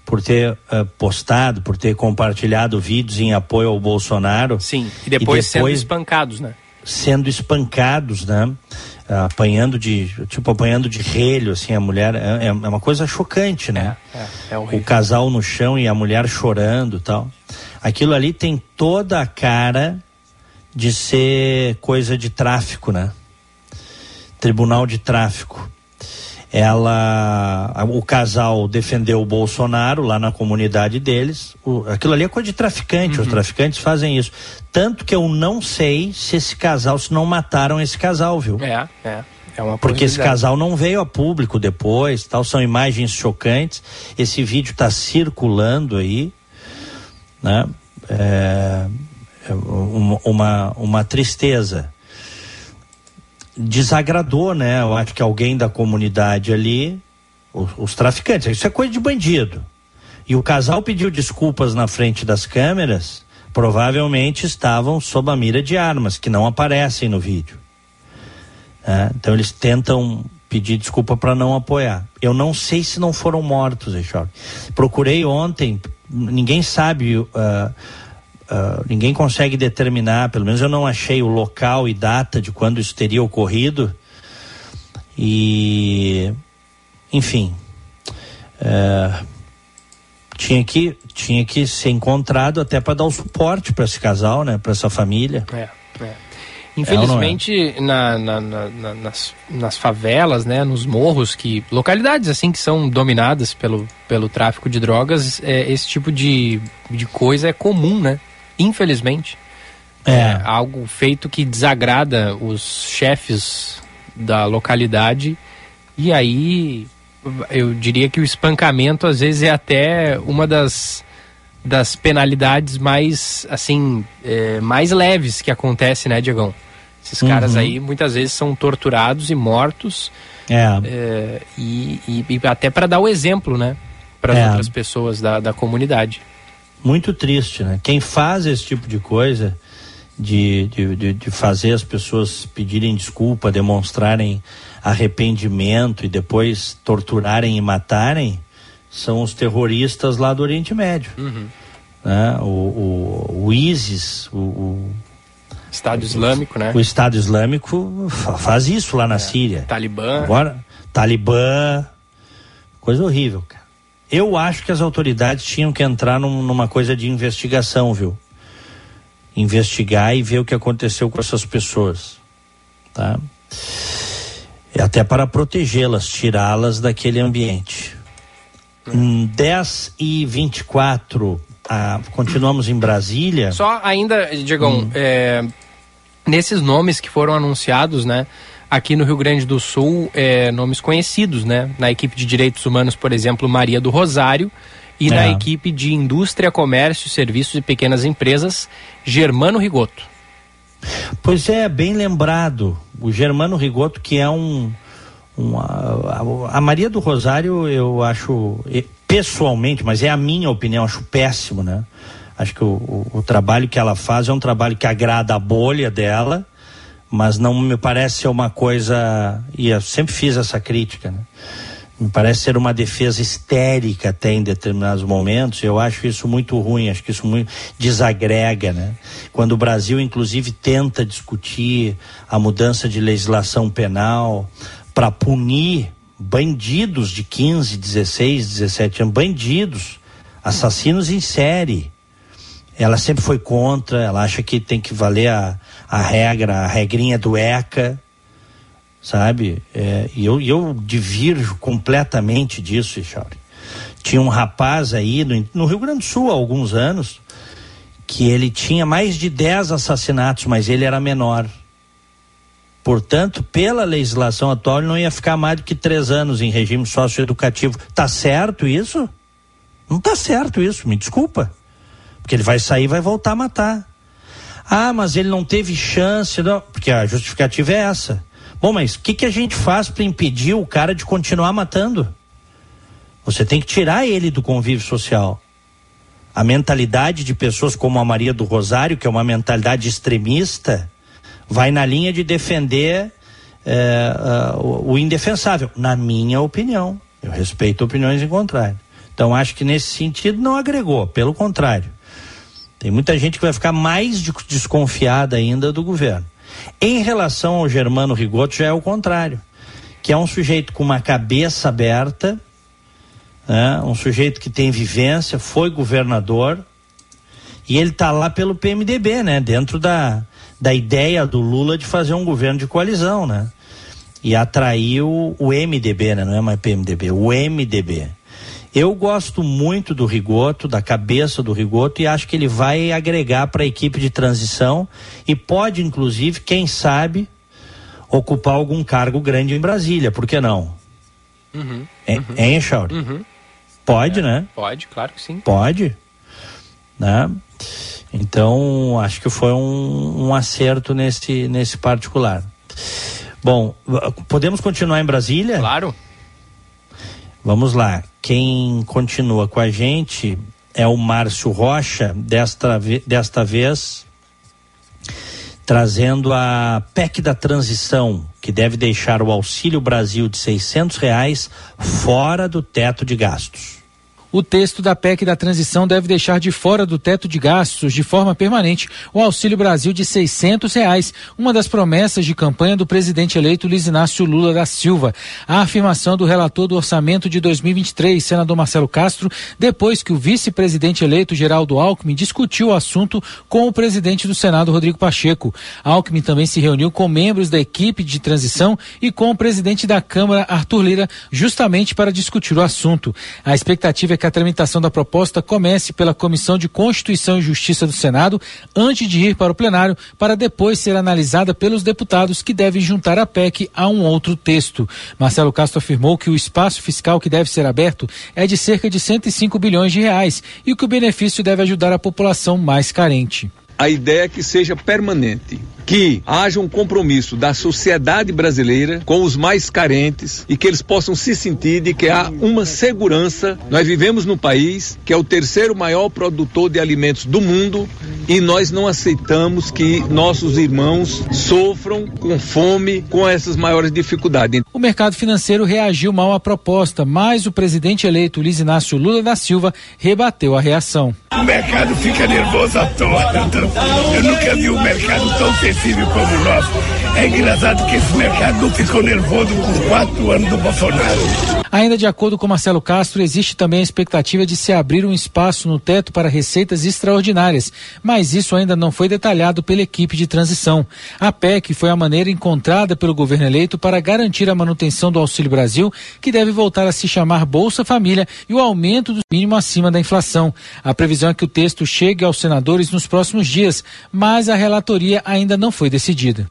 por ter uh, postado, por ter compartilhado vídeos em apoio ao Bolsonaro. Sim, e depois, e depois sendo espancados, né? Sendo espancados, né? Apanhando de, tipo, apanhando de relho, assim, a mulher, é, é uma coisa chocante, né? É, é, é o casal no chão e a mulher chorando tal. Aquilo ali tem toda a cara de ser coisa de tráfico, né? Tribunal de tráfico. Ela, o casal defendeu o Bolsonaro lá na comunidade deles. O, aquilo ali é coisa de traficante. Uhum. Os traficantes fazem isso. Tanto que eu não sei se esse casal, se não mataram esse casal, viu? É, é. É uma Porque esse casal não veio a público depois, tal, são imagens chocantes. Esse vídeo está circulando aí né? É, é uma, uma tristeza. Desagradou, né? Eu acho que alguém da comunidade ali, os, os traficantes, isso é coisa de bandido. E o casal pediu desculpas na frente das câmeras, provavelmente estavam sob a mira de armas, que não aparecem no vídeo. É, então eles tentam pedir desculpa para não apoiar. Eu não sei se não foram mortos, Eixor. Procurei ontem ninguém sabe, uh, uh, ninguém consegue determinar, pelo menos eu não achei o local e data de quando isso teria ocorrido. E, enfim, uh, tinha que tinha que ser encontrado até para dar o suporte para esse casal, né, para essa família. É, é. Infelizmente, é na, na, na, nas, nas favelas, né, nos morros, que localidades assim que são dominadas pelo, pelo tráfico de drogas, é, esse tipo de, de coisa é comum, né? Infelizmente. É. é algo feito que desagrada os chefes da localidade e aí eu diria que o espancamento às vezes é até uma das das penalidades mais assim é, mais leves que acontece, né, Diegão? Esses uhum. caras aí muitas vezes são torturados e mortos. É. é e, e, e, até para dar o exemplo, né? Para as é. outras pessoas da, da comunidade. Muito triste, né? Quem faz esse tipo de coisa, de, de, de, de fazer as pessoas pedirem desculpa, demonstrarem arrependimento e depois torturarem e matarem, são os terroristas lá do Oriente Médio. Uhum. Né? O, o, o ISIS, o, o Estado Islâmico, né? O Estado Islâmico faz isso lá na é. Síria. Talibã. Agora, Talibã. Coisa horrível, cara. Eu acho que as autoridades tinham que entrar num, numa coisa de investigação, viu? Investigar e ver o que aconteceu com essas pessoas. Tá? E até para protegê-las, tirá-las daquele ambiente. Hum, 10 e 24 ah, continuamos em Brasília. Só ainda, Diegão, hum. é, nesses nomes que foram anunciados, né? Aqui no Rio Grande do Sul, é, nomes conhecidos, né? Na equipe de Direitos Humanos, por exemplo, Maria do Rosário. E é. na equipe de Indústria, Comércio, Serviços e Pequenas Empresas, Germano Rigoto. Pois é, bem lembrado. O Germano Rigoto, que é um. Um a, a Maria do Rosário, eu acho, pessoalmente, mas é a minha opinião, acho péssimo, né? Acho que o, o, o, trabalho que ela faz é um trabalho que agrada a bolha dela, mas não me parece ser uma coisa. E eu sempre fiz essa crítica, né? Me parece ser uma defesa histérica até em determinados momentos. Eu acho isso muito ruim, acho que isso muito desagrega, né? Quando o Brasil, inclusive, tenta discutir a mudança de legislação penal para punir bandidos de 15, 16, 17 anos, bandidos, assassinos em série. Ela sempre foi contra, ela acha que tem que valer a, a regra, a regrinha do ECA, sabe? É, e eu, eu divirjo completamente disso, Echauri. Tinha um rapaz aí no, no Rio Grande do Sul há alguns anos que ele tinha mais de 10 assassinatos, mas ele era menor. Portanto, pela legislação atual, ele não ia ficar mais do que três anos em regime socioeducativo. Tá certo isso? Não tá certo isso, me desculpa. Porque ele vai sair e vai voltar a matar. Ah, mas ele não teve chance, não, porque a justificativa é essa. Bom, mas o que, que a gente faz para impedir o cara de continuar matando? Você tem que tirar ele do convívio social. A mentalidade de pessoas como a Maria do Rosário, que é uma mentalidade extremista, vai na linha de defender é, uh, o, o, indefensável, na minha opinião. Eu respeito opiniões em contrário. Então acho que nesse sentido não agregou, pelo contrário. Tem muita gente que vai ficar mais de, desconfiada ainda do governo. Em relação ao Germano Rigoto já é o contrário, que é um sujeito com uma cabeça aberta, né? um sujeito que tem vivência, foi governador e ele está lá pelo PMDB, né? Dentro da, da ideia do Lula de fazer um governo de coalizão, né? E atraiu o MDB, né? Não é mais PMDB, o MDB. Eu gosto muito do Rigoto, da cabeça do Rigoto, e acho que ele vai agregar para a equipe de transição e pode, inclusive, quem sabe, ocupar algum cargo grande em Brasília, por que não? Uhum, é, uhum. Hein? Uhum. Pode, é, né? Pode, claro que sim. Pode. Né? Então, acho que foi um, um acerto nesse, nesse particular. Bom, podemos continuar em Brasília? Claro. Vamos lá. Quem continua com a gente é o Márcio Rocha, desta, desta vez trazendo a PEC da transição, que deve deixar o Auxílio Brasil de seiscentos reais fora do teto de gastos. O texto da PEC da transição deve deixar de fora do teto de gastos de forma permanente o Auxílio Brasil de seiscentos reais, uma das promessas de campanha do presidente eleito Luiz Inácio Lula da Silva. A afirmação do relator do orçamento de 2023, senador Marcelo Castro, depois que o vice-presidente eleito Geraldo Alckmin discutiu o assunto com o presidente do Senado Rodrigo Pacheco. Alckmin também se reuniu com membros da equipe de transição e com o presidente da Câmara Arthur Lira, justamente para discutir o assunto. A expectativa é que a tramitação da proposta comece pela Comissão de Constituição e Justiça do Senado antes de ir para o plenário, para depois ser analisada pelos deputados que devem juntar a PEC a um outro texto. Marcelo Castro afirmou que o espaço fiscal que deve ser aberto é de cerca de 105 bilhões de reais e que o benefício deve ajudar a população mais carente. A ideia é que seja permanente que haja um compromisso da sociedade brasileira com os mais carentes e que eles possam se sentir de que há uma segurança. Nós vivemos num país que é o terceiro maior produtor de alimentos do mundo e nós não aceitamos que nossos irmãos sofram com fome, com essas maiores dificuldades. O mercado financeiro reagiu mal à proposta, mas o presidente eleito Luiz Inácio Lula da Silva rebateu a reação. O mercado fica nervoso à toa. Eu nunca vi um mercado tão sensível como. É engraçado que esse mercado ficou nervoso com quatro anos do Bolsonaro. Ainda de acordo com Marcelo Castro, existe também a expectativa de se abrir um espaço no teto para receitas extraordinárias, mas isso ainda não foi detalhado pela equipe de transição. A PEC foi a maneira encontrada pelo governo eleito para garantir a manutenção do Auxílio Brasil, que deve voltar a se chamar Bolsa Família, e o aumento do mínimo acima da inflação. A previsão é que o texto chegue aos senadores nos próximos dias, mas a relatoria ainda não foi decidida.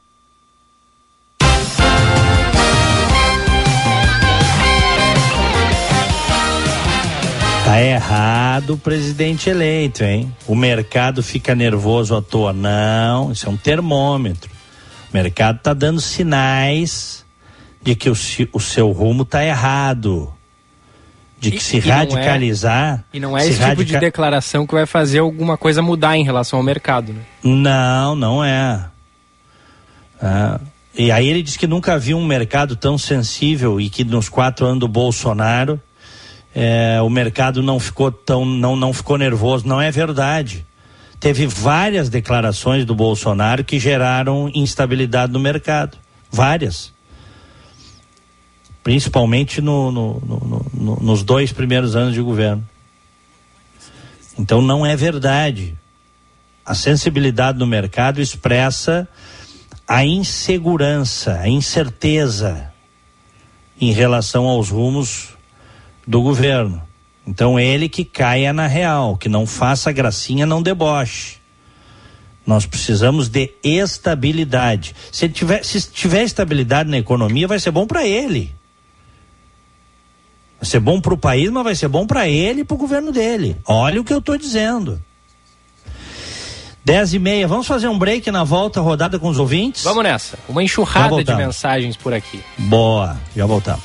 Tá errado o presidente eleito, hein? O mercado fica nervoso à toa. Não, isso é um termômetro. O mercado tá dando sinais de que o, o seu rumo tá errado. De que e, se e radicalizar. Não é, e não é esse tipo de declaração que vai fazer alguma coisa mudar em relação ao mercado, né? Não, não é. Ah, e aí ele diz que nunca viu um mercado tão sensível e que nos quatro anos do Bolsonaro é, o mercado não ficou tão não, não ficou nervoso. Não é verdade. Teve várias declarações do Bolsonaro que geraram instabilidade no mercado. Várias. Principalmente no, no, no, nos dois primeiros anos de governo. Então não é verdade. A sensibilidade do mercado expressa a insegurança, a incerteza em relação aos rumos do governo. Então ele que caia na real, que não faça gracinha, não deboche. Nós precisamos de estabilidade. Se tiver, se tiver estabilidade na economia, vai ser bom para ele. Vai ser bom para o país, mas vai ser bom para ele e para o governo dele. Olha o que eu estou dizendo. Dez e meia, vamos fazer um break na volta, rodada com os ouvintes? Vamos nessa. Uma enxurrada de mensagens por aqui. Boa, já voltamos.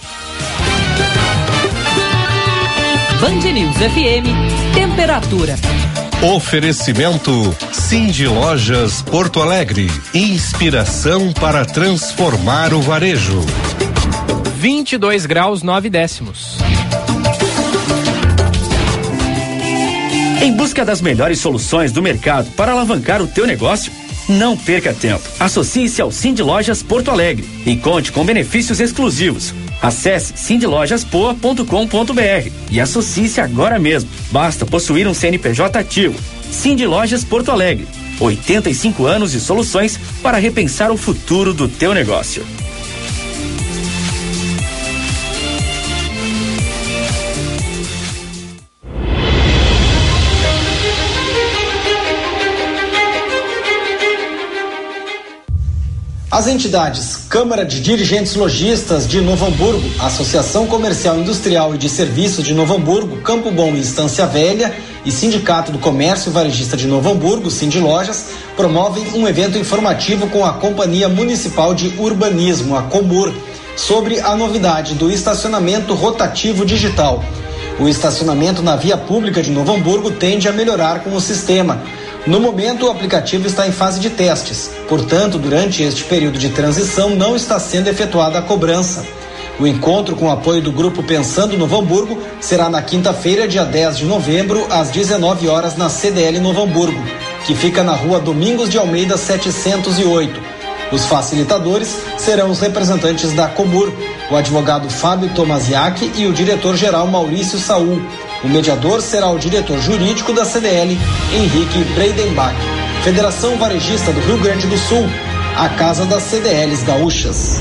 Band News FM, temperatura. Oferecimento Cindy Lojas Porto Alegre. Inspiração para transformar o varejo. 22 graus 9 décimos. Em busca das melhores soluções do mercado para alavancar o teu negócio, não perca tempo. Associe-se ao Cindy Lojas Porto Alegre e conte com benefícios exclusivos. Acesse cindylojaspoa.com.br e associe-se agora mesmo. Basta possuir um CNPJ ativo. Cindy Lojas Porto Alegre. 85 anos de soluções para repensar o futuro do teu negócio. As entidades Câmara de Dirigentes Logistas de Novo Hamburgo, Associação Comercial Industrial e de Serviços de Novo Hamburgo, Campo Bom e Estância Velha e Sindicato do Comércio Varejista de Novo Hamburgo, Cindy Lojas, promovem um evento informativo com a Companhia Municipal de Urbanismo, a Comur, sobre a novidade do estacionamento rotativo digital. O estacionamento na via pública de Novo Hamburgo tende a melhorar com o sistema no momento, o aplicativo está em fase de testes, portanto, durante este período de transição não está sendo efetuada a cobrança. O encontro com o apoio do grupo Pensando Novo Hamburgo será na quinta-feira, dia 10 de novembro, às 19 horas na CDL Novo Hamburgo, que fica na rua Domingos de Almeida 708. Os facilitadores serão os representantes da Comur, o advogado Fábio Tomasiak e o diretor-geral Maurício Saul. O mediador será o diretor jurídico da CDL, Henrique Breidenbach. Federação Varejista do Rio Grande do Sul, a casa das CDLs gaúchas.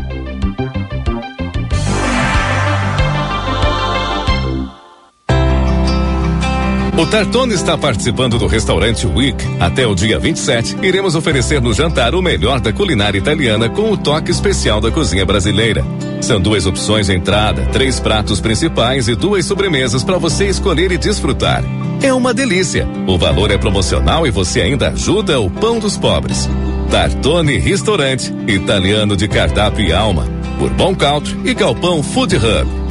O Tartone está participando do restaurante Week. Até o dia 27, iremos oferecer no jantar o melhor da culinária italiana com o toque especial da cozinha brasileira. São duas opções de entrada, três pratos principais e duas sobremesas para você escolher e desfrutar. É uma delícia. O valor é promocional e você ainda ajuda o pão dos pobres. Tartone Restaurante, italiano de cardápio e alma, por Bom Country e Galpão Food Hub.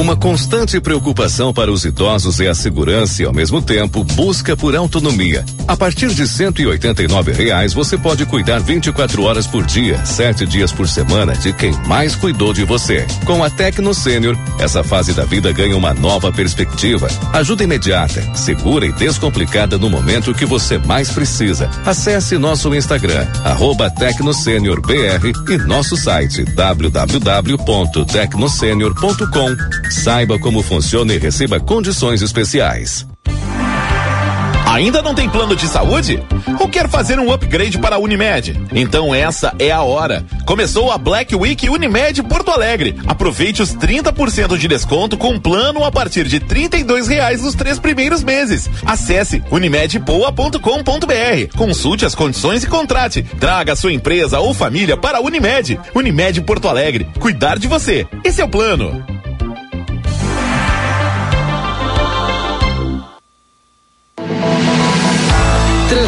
Uma constante preocupação para os idosos é a segurança e, ao mesmo tempo, busca por autonomia. A partir de 189 reais, você pode cuidar 24 horas por dia, sete dias por semana, de quem mais cuidou de você. Com a Tecno Sênior, essa fase da vida ganha uma nova perspectiva. Ajuda imediata, segura e descomplicada no momento que você mais precisa. Acesse nosso Instagram, arroba TecnoSeniorBR e nosso site www.tecnosenior.com Saiba como funciona e receba condições especiais. Ainda não tem plano de saúde? Ou quer fazer um upgrade para a Unimed? Então essa é a hora. Começou a Black Week Unimed Porto Alegre. Aproveite os 30% de desconto com plano a partir de R$ reais nos três primeiros meses. Acesse unimedpoa.com.br. Consulte as condições e contrate. Traga sua empresa ou família para a Unimed. Unimed Porto Alegre. Cuidar de você. Esse é o plano.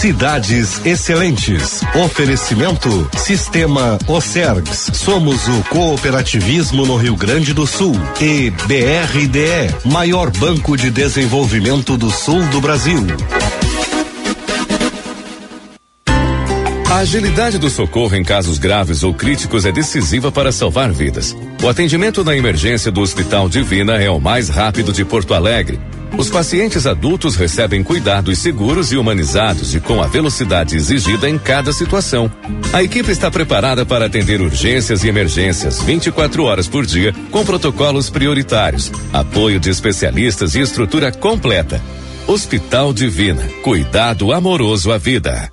Cidades Excelentes. Oferecimento Sistema Ocergs. Somos o cooperativismo no Rio Grande do Sul. E BRDE, maior banco de desenvolvimento do sul do Brasil. A agilidade do socorro em casos graves ou críticos é decisiva para salvar vidas. O atendimento na emergência do Hospital Divina é o mais rápido de Porto Alegre. Os pacientes adultos recebem cuidados seguros e humanizados e com a velocidade exigida em cada situação. A equipe está preparada para atender urgências e emergências 24 horas por dia, com protocolos prioritários, apoio de especialistas e estrutura completa. Hospital Divina. Cuidado amoroso à vida.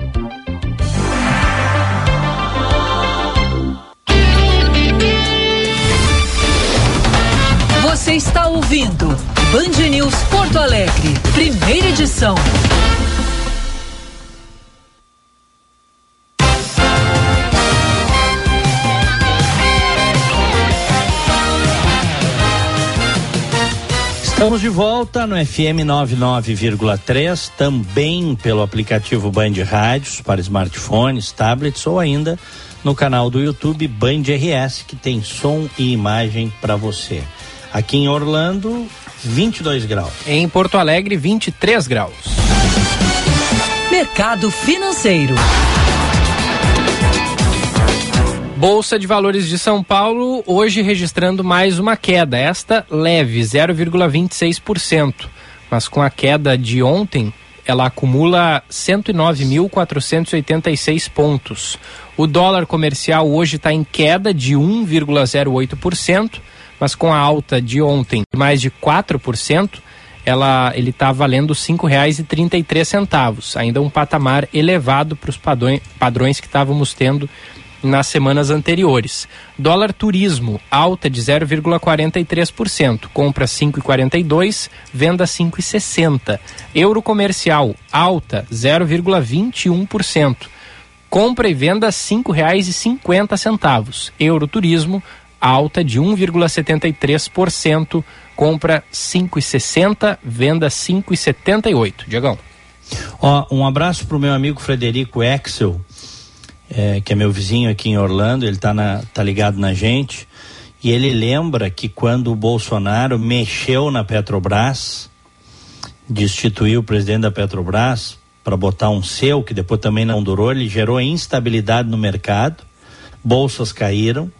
Você está ouvindo Band News Porto Alegre, primeira edição. Estamos de volta no FM 99,3, também pelo aplicativo Band Rádios para smartphones, tablets ou ainda no canal do YouTube Band RS, que tem som e imagem para você. Aqui em Orlando, 22 graus. Em Porto Alegre, 23 graus. Mercado Financeiro. Bolsa de Valores de São Paulo hoje registrando mais uma queda, esta leve, 0,26%, mas com a queda de ontem, ela acumula 109.486 pontos. O dólar comercial hoje está em queda de 1,08%, mas com a alta de ontem mais de 4%, ela, ele está valendo R$ 5,33, ainda um patamar elevado para os padrões, padrões que estávamos tendo nas semanas anteriores. Dólar turismo, alta de 0,43%, compra 5,42, venda 5,60. Euro comercial, alta 0,21%, compra e venda R$ 5,50. Euro turismo, alta de 1,73%, compra 5,60, venda 5,78. Diagão. Ó, um abraço para o meu amigo Frederico Exel, é, que é meu vizinho aqui em Orlando, ele está tá ligado na gente, e ele lembra que quando o Bolsonaro mexeu na Petrobras, destituiu o presidente da Petrobras para botar um seu, que depois também não durou, ele gerou instabilidade no mercado, bolsas caíram,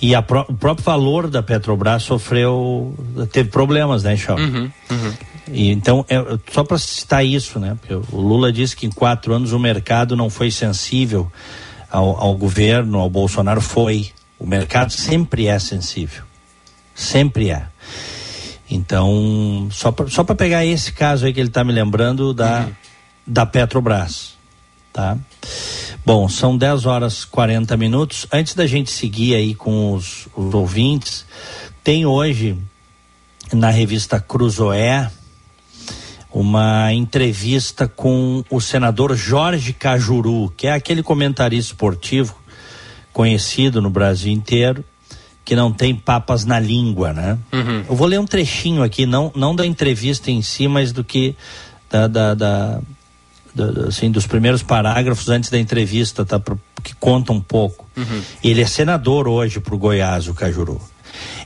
e pró o próprio valor da Petrobras sofreu, teve problemas, né, Chau? Uhum, uhum. E, então, é, só para citar isso, né? O Lula disse que em quatro anos o mercado não foi sensível ao, ao governo, ao Bolsonaro, foi. O mercado sempre é sensível. Sempre é. Então, só para só pegar esse caso aí que ele está me lembrando da, uhum. da Petrobras. Tá? Bom, são 10 horas 40 minutos. Antes da gente seguir aí com os, os ouvintes, tem hoje na revista Cruzoé uma entrevista com o senador Jorge Cajuru, que é aquele comentarista esportivo conhecido no Brasil inteiro, que não tem papas na língua, né? Uhum. Eu vou ler um trechinho aqui, não, não da entrevista em si, mas do que da, da, da, da assim, dos primeiros parágrafos antes da entrevista, tá? que conta um pouco. Uhum. Ele é senador hoje para o Goiás, o Cajuru.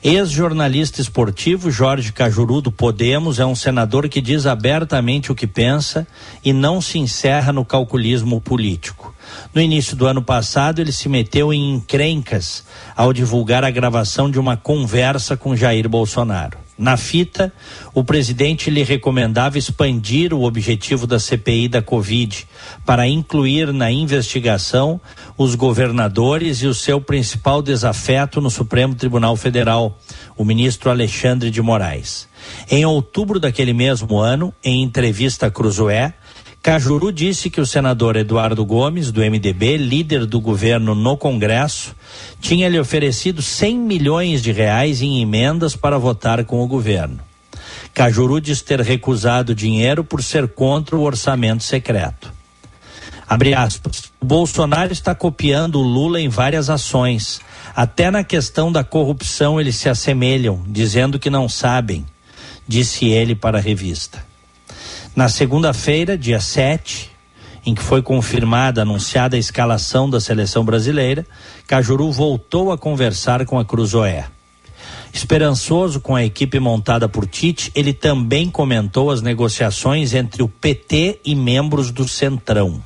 Ex-jornalista esportivo Jorge Cajuru do Podemos é um senador que diz abertamente o que pensa e não se encerra no calculismo político. No início do ano passado, ele se meteu em encrencas ao divulgar a gravação de uma conversa com Jair Bolsonaro. Na fita, o presidente lhe recomendava expandir o objetivo da CPI da Covid para incluir na investigação os governadores e o seu principal desafeto no Supremo Tribunal Federal, o ministro Alexandre de Moraes. Em outubro daquele mesmo ano, em entrevista a Cruzoé, Cajuru disse que o senador Eduardo Gomes, do MDB, líder do governo no Congresso, tinha lhe oferecido 100 milhões de reais em emendas para votar com o governo. Cajuru diz ter recusado dinheiro por ser contra o orçamento secreto. Abre aspas. Bolsonaro está copiando o Lula em várias ações. Até na questão da corrupção eles se assemelham, dizendo que não sabem, disse ele para a revista. Na segunda-feira, dia 7, em que foi confirmada, anunciada a escalação da seleção brasileira, Cajuru voltou a conversar com a Cruzoé. Esperançoso com a equipe montada por Tite, ele também comentou as negociações entre o PT e membros do Centrão.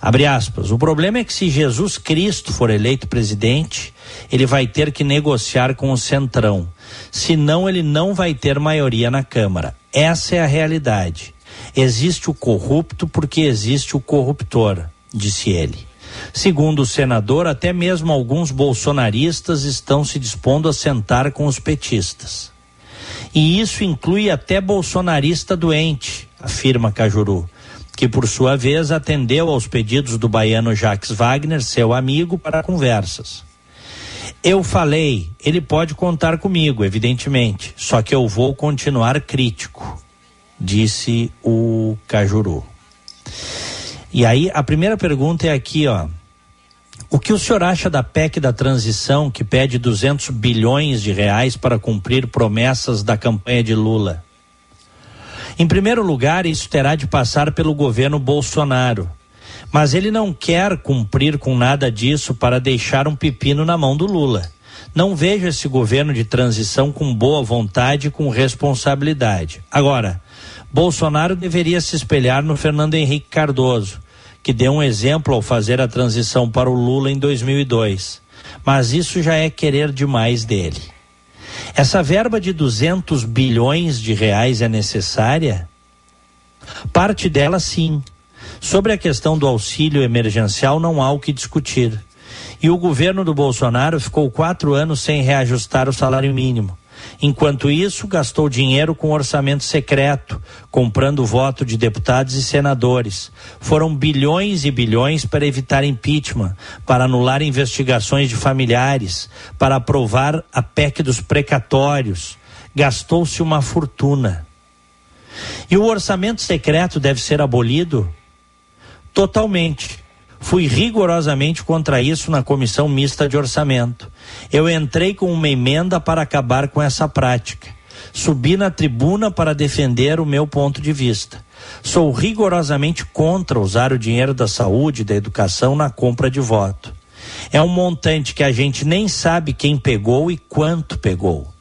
Abre aspas. O problema é que se Jesus Cristo for eleito presidente, ele vai ter que negociar com o Centrão. Senão, ele não vai ter maioria na Câmara. Essa é a realidade. Existe o corrupto porque existe o corruptor, disse ele. Segundo o senador, até mesmo alguns bolsonaristas estão se dispondo a sentar com os petistas. E isso inclui até bolsonarista doente, afirma Cajuru, que por sua vez atendeu aos pedidos do baiano Jacques Wagner, seu amigo, para conversas. Eu falei, ele pode contar comigo, evidentemente, só que eu vou continuar crítico, disse o Cajuru. E aí, a primeira pergunta é aqui, ó. O que o senhor acha da PEC da transição que pede 200 bilhões de reais para cumprir promessas da campanha de Lula? Em primeiro lugar, isso terá de passar pelo governo Bolsonaro mas ele não quer cumprir com nada disso para deixar um pepino na mão do Lula. Não vejo esse governo de transição com boa vontade e com responsabilidade. Agora, Bolsonaro deveria se espelhar no Fernando Henrique Cardoso, que deu um exemplo ao fazer a transição para o Lula em 2002. Mas isso já é querer demais dele. Essa verba de 200 bilhões de reais é necessária? Parte dela, sim Sobre a questão do auxílio emergencial, não há o que discutir. E o governo do Bolsonaro ficou quatro anos sem reajustar o salário mínimo. Enquanto isso, gastou dinheiro com orçamento secreto, comprando voto de deputados e senadores. Foram bilhões e bilhões para evitar impeachment, para anular investigações de familiares, para aprovar a PEC dos precatórios. Gastou-se uma fortuna. E o orçamento secreto deve ser abolido? Totalmente. Fui rigorosamente contra isso na comissão mista de orçamento. Eu entrei com uma emenda para acabar com essa prática. Subi na tribuna para defender o meu ponto de vista. Sou rigorosamente contra usar o dinheiro da saúde e da educação na compra de voto. É um montante que a gente nem sabe quem pegou e quanto pegou.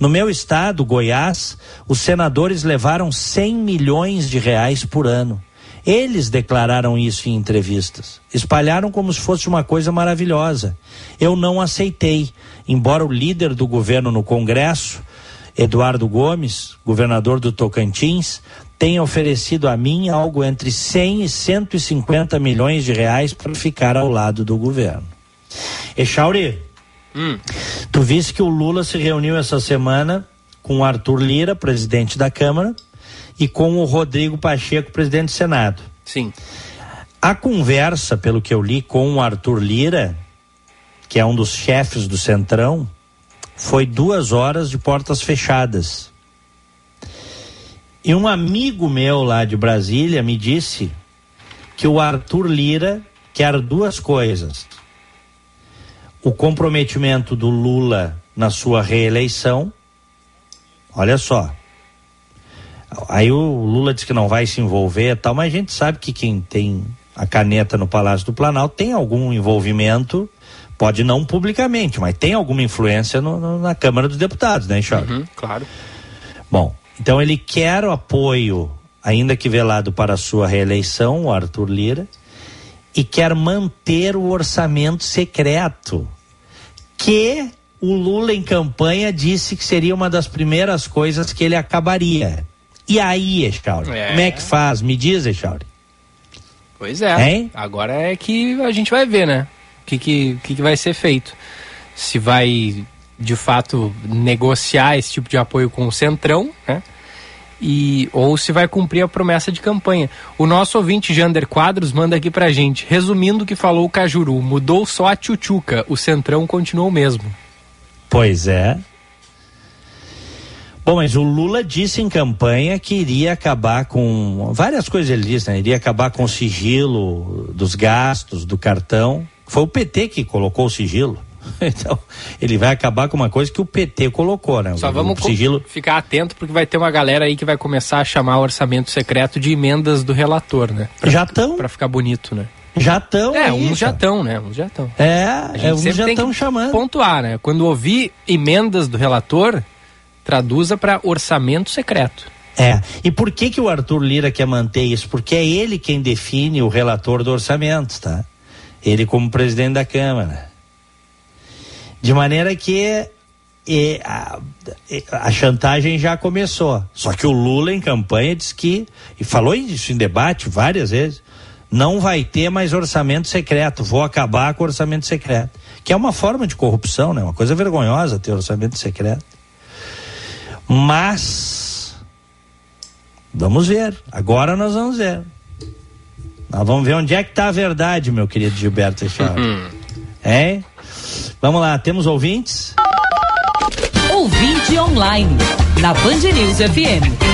No meu estado, Goiás, os senadores levaram 100 milhões de reais por ano. Eles declararam isso em entrevistas. Espalharam como se fosse uma coisa maravilhosa. Eu não aceitei, embora o líder do governo no Congresso, Eduardo Gomes, governador do Tocantins, tenha oferecido a mim algo entre 100 e 150 milhões de reais para ficar ao lado do governo. Echauri, Hum. tu viste que o Lula se reuniu essa semana com o Arthur Lira, presidente da Câmara, e com o Rodrigo Pacheco, presidente do Senado. Sim. A conversa, pelo que eu li, com o Arthur Lira, que é um dos chefes do Centrão, foi duas horas de portas fechadas. E um amigo meu lá de Brasília me disse que o Arthur Lira quer duas coisas: o comprometimento do Lula na sua reeleição. Olha só. Aí o Lula diz que não vai se envolver e tal, mas a gente sabe que quem tem a caneta no Palácio do Planalto tem algum envolvimento, pode não publicamente, mas tem alguma influência no- no- na Câmara dos Deputados, né, Charles? Uhum, claro. Bom, então ele quer o apoio, ainda que velado para a sua reeleição, o Arthur Lira, e quer manter o orçamento secreto, que o Lula em campanha disse que seria uma das primeiras coisas que ele acabaria. E aí, Echauri, É. como é que faz? Me diz, Echauri. Pois é. Hein? Agora é que a gente vai ver, né? O que, que, que, que vai ser feito. Se vai, de fato, negociar esse tipo de apoio com o Centrão, né? E, ou se vai cumprir a promessa de campanha. O nosso ouvinte Jander Quadros manda aqui pra gente. Resumindo o que falou o Cajuru, mudou só a tchutchuca, o Centrão continuou o mesmo. Pois é. Bom, mas o Lula disse em campanha que iria acabar com várias coisas ele disse, né? Iria acabar com o sigilo dos gastos do cartão. Foi o PT que colocou o sigilo. Então, ele vai acabar com uma coisa que o PT colocou, né? Só vamos sigilo. ficar atento porque vai ter uma galera aí que vai começar a chamar o orçamento secreto de emendas do relator, né? Pra, Já estão. Pra ficar bonito, né? Já estão. É, aí, uns já cara. estão, né? Uns já estão. É, é uns já estão chamando. Pontuar, né? Quando ouvir emendas do relator, traduza para orçamento secreto. É. E por que que o Arthur Lira quer manter isso? Porque é ele quem define o relator do orçamento, tá? Ele como presidente da Câmara. De maneira que eh, a, a chantagem já começou. Só que o Lula em campanha disse que, e falou isso em debate várias vezes, não vai ter mais orçamento secreto, vou acabar com o orçamento secreto. Que é uma forma de corrupção, né? Uma coisa vergonhosa ter orçamento secreto. Mas vamos ver. Agora nós vamos ver. Nós vamos ver onde é que está a verdade, meu querido Gilberto Teixeira. Hein? Vamos lá, temos ouvintes? Ouvinte online, na Band News FM.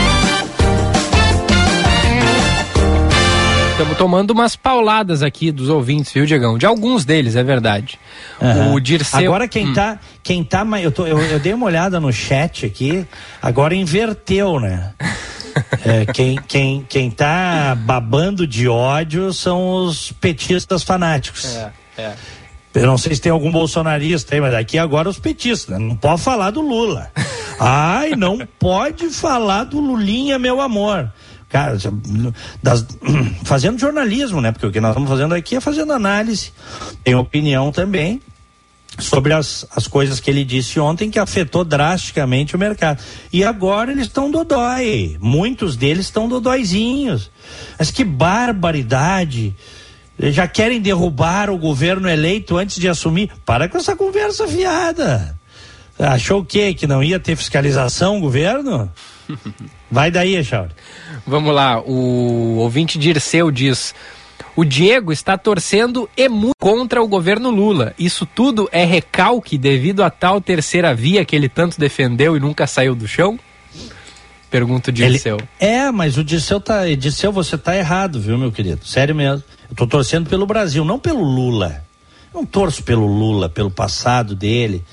Estamos tomando umas pauladas aqui dos ouvintes, viu, Diegão? De alguns deles, é verdade. Aham. O Dirceu... Agora quem Hum. tá, quem tá, eu, tô, eu, eu dei uma olhada no chat aqui, agora inverteu, né? É, quem, quem, quem tá babando de ódio são os petistas fanáticos. É, é. Eu não sei se tem algum bolsonarista aí, mas aqui agora os petistas, né? Não pode falar do Lula. Ai, não pode falar do Lulinha, meu amor. Cara, das- fazendo jornalismo, né? Porque o que nós estamos fazendo aqui é fazendo análise. Tem opinião também sobre as, as coisas que ele disse ontem que afetou drasticamente o mercado. E agora eles estão dodói. Muitos deles estão dodóizinhos. Mas que barbaridade. Já querem derrubar o governo eleito antes de assumir. Para com essa conversa fiada. Achou o quê? Que não ia ter fiscalização, governo? Vai daí, Echauri. Vamos lá, o ouvinte Dirceu diz: o Diego está torcendo e muito contra o governo Lula. Isso tudo é recalque devido a tal terceira via que ele tanto defendeu e nunca saiu do chão? Pergunta o Dirceu. Ele... É, mas o Dirceu tá. Dirceu, você tá errado, viu, meu querido? Sério mesmo. Eu tô torcendo pelo Brasil, não pelo Lula. Eu não torço pelo Lula, pelo passado dele.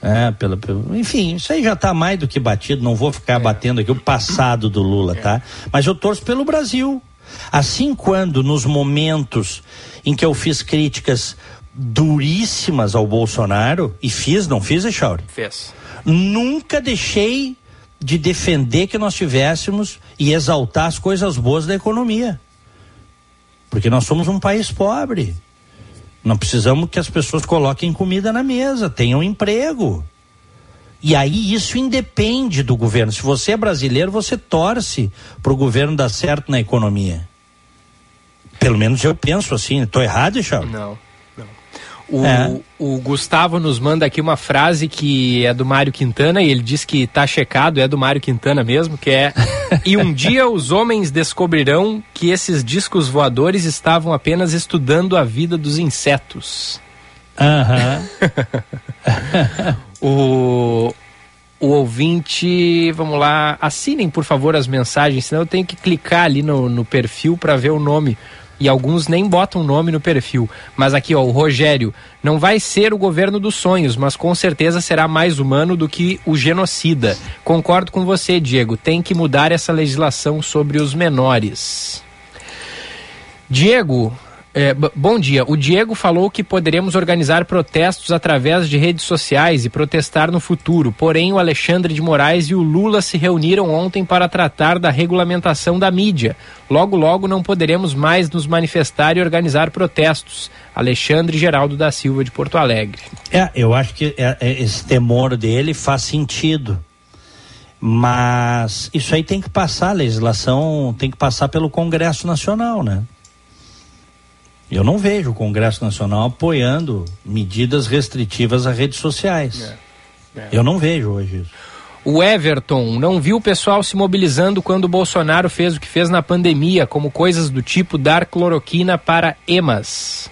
É, pelo, pelo, enfim, isso aí já está mais do que batido, não vou ficar é. batendo aqui o passado do Lula, é. tá? Mas eu torço pelo Brasil. Assim quando nos momentos em que eu fiz críticas duríssimas ao Bolsonaro, e fiz, não fiz, Echauri? Fez. Nunca deixei de defender que nós tivéssemos e exaltar as coisas boas da economia. Porque nós somos um país pobre. Não precisamos que as pessoas coloquem comida na mesa, tenham emprego. E aí isso independe do governo. Se você é brasileiro, você torce para o governo dar certo na economia. Pelo menos eu penso assim. Estou errado, Charles? Não. O, é. o, Gustavo nos manda aqui uma frase que é do Mário Quintana e ele diz que tá checado, é do Mário Quintana mesmo, que é E um dia os homens descobrirão que esses discos voadores estavam apenas estudando a vida dos insetos. Aham. o, o ouvinte, vamos lá, assinem por favor as mensagens, senão eu tenho que clicar ali no, no perfil para ver o nome e alguns nem botam nome no perfil. Mas aqui, ó, o Rogério, não vai ser o governo dos sonhos, mas com certeza será mais humano do que o genocida. Concordo com você, Diego, tem que mudar essa legislação sobre os menores. Diego, é, bom dia. O Diego falou que poderemos organizar protestos através de redes sociais e protestar no futuro. Porém, o Alexandre de Moraes e o Lula se reuniram ontem para tratar da regulamentação da mídia. Logo, logo não poderemos mais nos manifestar e organizar protestos. Alexandre Geraldo da Silva de Porto Alegre. É, eu acho que é, é, esse temor dele faz sentido. Mas isso aí tem que passar, a legislação tem que passar pelo Congresso Nacional, né? Eu não vejo o Congresso Nacional apoiando medidas restritivas a redes sociais. É, é. Eu não vejo hoje isso. O Everton não viu o pessoal se mobilizando quando o Bolsonaro fez o que fez na pandemia, como coisas do tipo dar cloroquina para emas.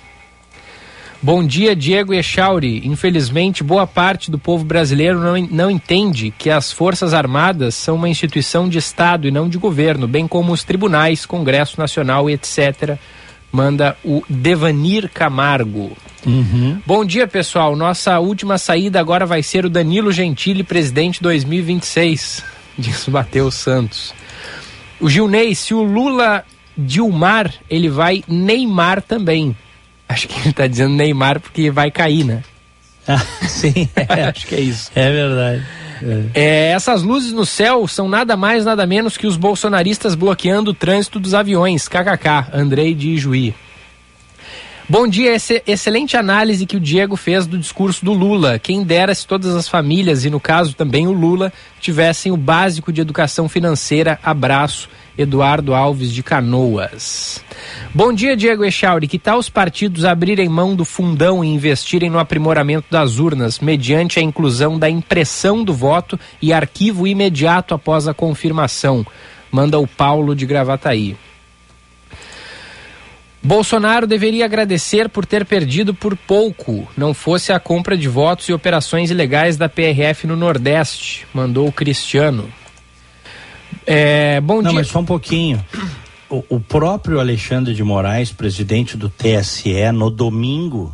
Bom dia, Diego Echauri. Infelizmente, boa parte do povo brasileiro não, não entende que as Forças Armadas são uma instituição de Estado e não de governo, bem como os tribunais, Congresso Nacional e etc manda o Devanir Camargo. Uhum. Bom dia, pessoal. Nossa última saída agora vai ser o Danilo Gentili, presidente 2026, diz o Matheus Santos. O Gilney, se o Lula Dilmar, ele vai Neymar também. Acho que ele está dizendo Neymar porque vai cair, né? Ah, sim, é. acho que é isso. É verdade. É. É, essas luzes no céu são nada mais, nada menos que os bolsonaristas bloqueando o trânsito dos aviões. KKK, Andrei de Juí. Bom dia, esse, excelente análise que o Diego fez do discurso do Lula. Quem dera se todas as famílias, e no caso também o Lula, tivessem o básico de educação financeira. Abraço, Eduardo Alves de Canoas. Bom dia, Diego Echauri. Que tal os partidos abrirem mão do fundão e investirem no aprimoramento das urnas, mediante a inclusão da impressão do voto e arquivo imediato após a confirmação? Manda o Paulo de Gravataí. Bolsonaro deveria agradecer por ter perdido por pouco, não fosse a compra de votos e operações ilegais da PRF no Nordeste, mandou o Cristiano. É, bom não, dia. mas só um pouquinho. O, o, próprio Alexandre de Moraes, presidente do TSE, no domingo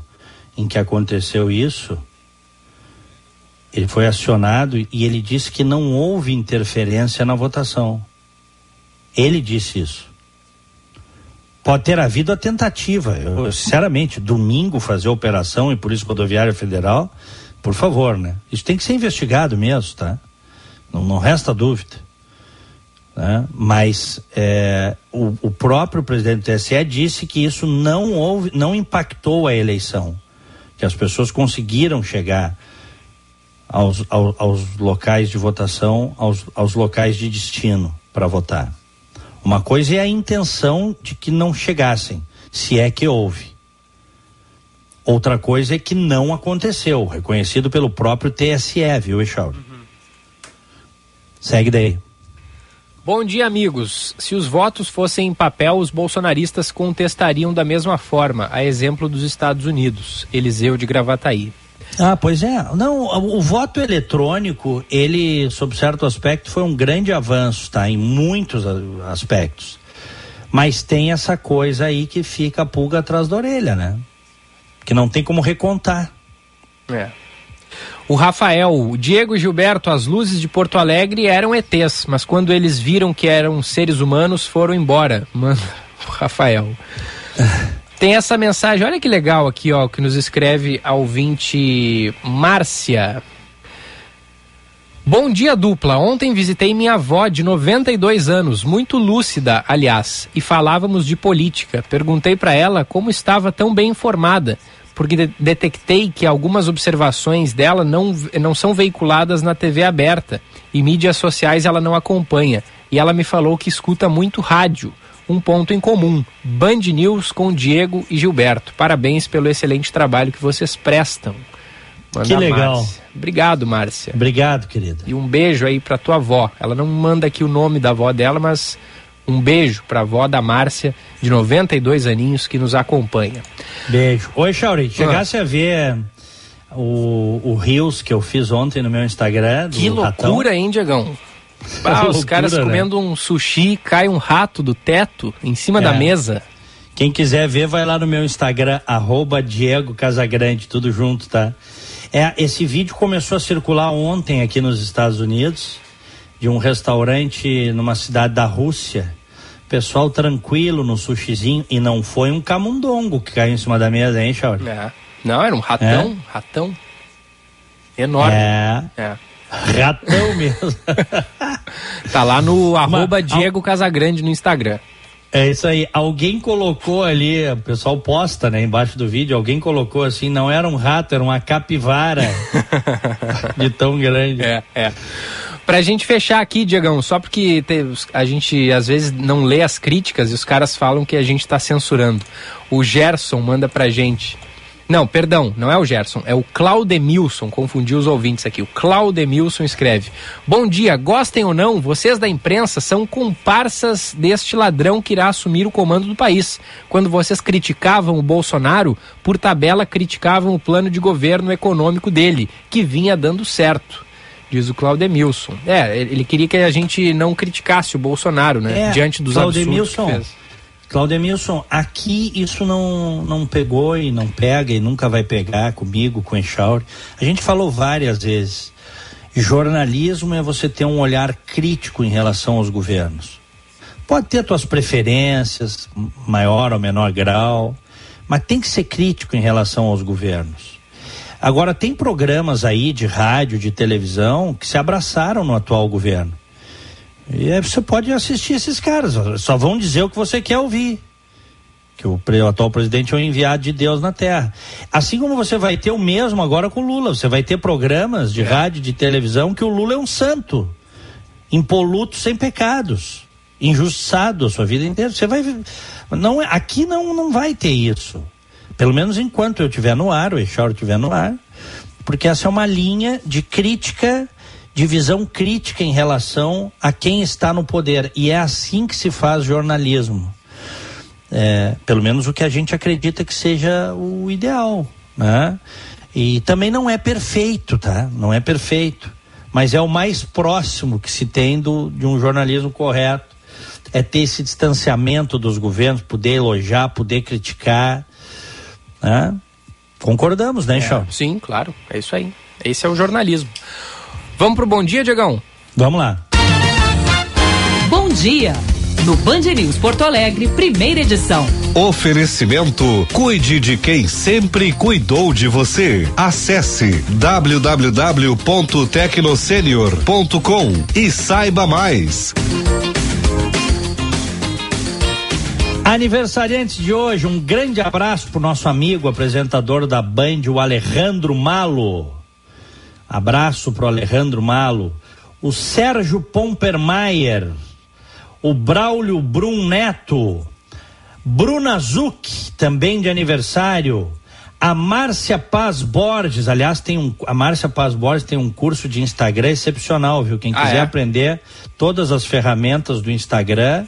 em que aconteceu isso, ele foi acionado e ele disse que não houve interferência na votação. Ele disse isso. Pode ter havido a tentativa. Eu, sinceramente, domingo fazer operação e por isso rodoviária federal, por favor, né? Isso tem que ser investigado mesmo, tá? Não, não resta dúvida. Né? Mas é, o, o, próprio presidente do TSE disse que isso não houve, não impactou a eleição, que as pessoas conseguiram chegar aos, aos, aos locais de votação, aos, aos locais de destino para votar. Uma coisa é a intenção de que não chegassem, se é que houve. Outra coisa é que não aconteceu, reconhecido pelo próprio TSE, viu, Echauri? Uhum. Segue daí. Bom dia, amigos. Se os votos fossem em papel, os bolsonaristas contestariam da mesma forma, a exemplo dos Estados Unidos. Eliseu de Gravataí. Ah, pois é. Não, o, o voto eletrônico, ele, sob certo aspecto, foi um grande avanço, tá? Em muitos aspectos. Mas tem essa coisa aí que fica a pulga atrás da orelha, né? Que não tem como recontar. É. O Rafael, o Diego e Gilberto, as luzes de Porto Alegre eram ETs, mas quando eles viram que eram seres humanos, foram embora. Mano, Rafael. Tem essa mensagem, olha que legal aqui, ó, que nos escreve a ouvinte Márcia. Bom dia, dupla. Ontem visitei minha avó de 92 anos, muito lúcida, aliás, e falávamos de política. Perguntei para ela como estava tão bem informada porque de detectei que algumas observações dela não, não são veiculadas na TV aberta e mídias sociais ela não acompanha. E ela me falou que escuta muito rádio. Um ponto em comum: Band News com Diego e Gilberto. Parabéns pelo excelente trabalho que vocês prestam. Manda que legal. Márcia. Obrigado, Márcia. Obrigado, querida. E um beijo aí pra tua avó. Ela não manda aqui o nome da avó dela, mas um beijo para a avó da Márcia, de 92 aninhos, que nos acompanha. Beijo. Oi, Chauri, chegasse ah. a ver o, o Rios que eu fiz ontem no meu Instagram? que loucura, ratão? hein, Diegão? Ah, loucura, os caras né? comendo um sushi, cai um rato do teto em cima é. da mesa. Quem quiser ver, vai lá no meu Instagram, arroba Diego Casagrande, tudo junto, tá? É, esse vídeo começou a circular ontem aqui nos Estados Unidos de um restaurante numa cidade da Rússia. Pessoal tranquilo no sushizinho e não foi um camundongo que caiu em cima da mesa, hein, Chauri? É. Não, era um ratão, é? ratão. Enorme. É. é. Ratão mesmo. tá lá no arroba Diego Casagrande no Instagram. É isso aí. Alguém colocou ali, o pessoal posta, né, embaixo do vídeo, alguém colocou assim, não era um rato, era uma capivara de tão grande. É, é. Pra gente fechar aqui, Diegão, só porque a gente às vezes não lê as críticas e os caras falam que a gente tá censurando. O Gerson manda pra gente. Não, perdão, não é o Gerson, é o Claudemilson, confundi os ouvintes aqui. O Claudemilson escreve: Bom dia, gostem ou não, vocês da imprensa são comparsas deste ladrão que irá assumir o comando do país. Quando vocês criticavam o Bolsonaro, por tabela criticavam o plano de governo econômico dele, que vinha dando certo diz o Claudemilson. É, ele queria que a gente não criticasse o Bolsonaro, né? É, Diante dos Claudemilson, absurdos que fez. Claudemilson, aqui isso não, não pegou e não pega e nunca vai pegar comigo, com o. A gente falou várias vezes. Jornalismo é você ter um olhar crítico em relação aos governos. Pode ter suas preferências, maior ou menor grau, mas tem que ser crítico em relação aos governos. Agora, tem programas aí de rádio, de televisão, que se abraçaram no atual governo. E aí você pode assistir esses caras, só vão dizer o que você quer ouvir. Que o, o atual presidente é um enviado de Deus na Terra. Assim como você vai ter o mesmo agora com o Lula. Você vai ter programas de é. rádio, de televisão, que o Lula é um santo, impoluto, sem pecados, injustiçado a sua vida inteira. Você vai. Não, é, aqui não, não vai ter isso. Pelo menos enquanto eu estiver no ar, o Echauro estiver no ar, porque essa é uma linha de crítica, de visão crítica em relação a quem está no poder. E é assim que se faz jornalismo. É, pelo menos o que a gente acredita que seja o ideal. Né? E também não é perfeito, tá? Não é perfeito. Mas é o mais próximo que se tem do, de um jornalismo correto. É ter esse distanciamento dos governos, poder elogiar, poder criticar né? Concordamos, né, é, Sim, claro. É isso aí. Esse é o jornalismo. Vamos pro bom dia, Diegão? Vamos lá. Bom dia. No Band News Porto Alegre, primeira edição. Oferecimento: cuide de quem sempre cuidou de você. Acesse www.tecnosenior.com e saiba mais. Aniversariantes de hoje, um grande abraço para o nosso amigo, apresentador da Band, o Alejandro Malo. Abraço para o Alejandro Malo. O Sérgio Pompermayer, o Braulio Brum Neto, Bruna Zuc, também de aniversário, A Márcia Paz Borges, aliás, tem um, a Márcia Paz Borges tem um curso de Instagram excepcional, viu? Quem Ah, quiser é? aprender todas as ferramentas do Instagram,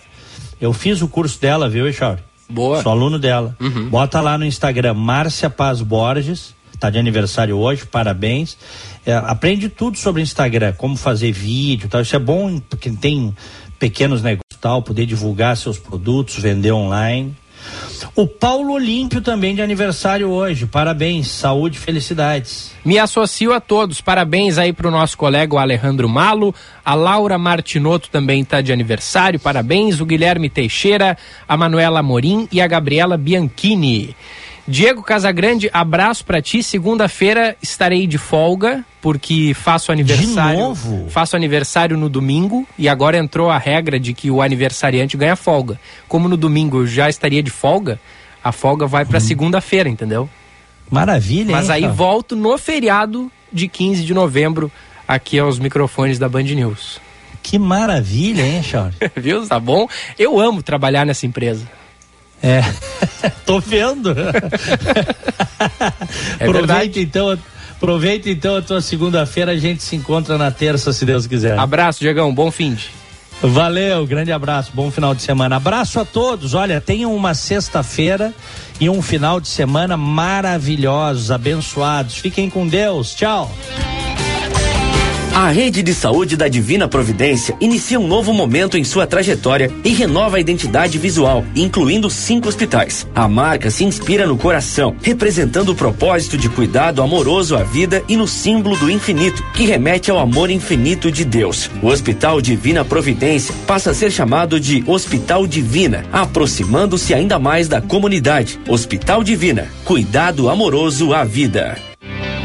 eu fiz o curso dela, viu, Echauri? Boa. Sou aluno dela. Bota lá no Instagram, Márcia Paz Borges, tá de aniversário hoje, parabéns. É, aprende tudo sobre Instagram, como fazer vídeo, tal. Isso é bom porque tem pequenos negócios, tal, poder divulgar seus produtos, vender online. O Paulo Olímpio também de aniversário hoje. Parabéns, saúde e felicidades. Me associo a todos. Parabéns aí pro nosso colega o Alejandro Malo. A Laura Martinotto também está de aniversário. Parabéns. O Guilherme Teixeira, a Manuela Morim e a Gabriela Bianchini. Diego Casagrande, abraço pra ti. Segunda-feira estarei de folga, porque faço aniversário. novo? Faço aniversário no domingo e agora entrou a regra de que o aniversariante ganha folga. Como no domingo eu já estaria de folga, a folga vai pra segunda-feira, entendeu? Maravilha, Mas hein, aí cara? volto no feriado de 15 de novembro aqui aos microfones da Band News. Que maravilha, hein, Charles? Viu? Tá bom? Eu amo trabalhar nessa empresa. É, tô vendo. É aproveita então, aproveita então a tua segunda-feira, a gente se encontra na terça, se Deus quiser. Abraço, Diegão, bom fim de. Valeu, grande abraço, bom final de semana. Abraço a todos. Olha, tenham uma sexta-feira e um final de semana maravilhosos, abençoados. Fiquem com Deus. Tchau. A Rede de Saúde da Divina Providência inicia um novo momento em sua trajetória e renova a identidade visual, incluindo cinco hospitais. A marca se inspira no coração, representando o propósito de cuidado amoroso à vida e no símbolo do infinito, que remete ao amor infinito de Deus. O Hospital Divina Providência passa a ser chamado de Hospital Divina, aproximando-se ainda mais da comunidade. Hospital Divina, cuidado amoroso à vida.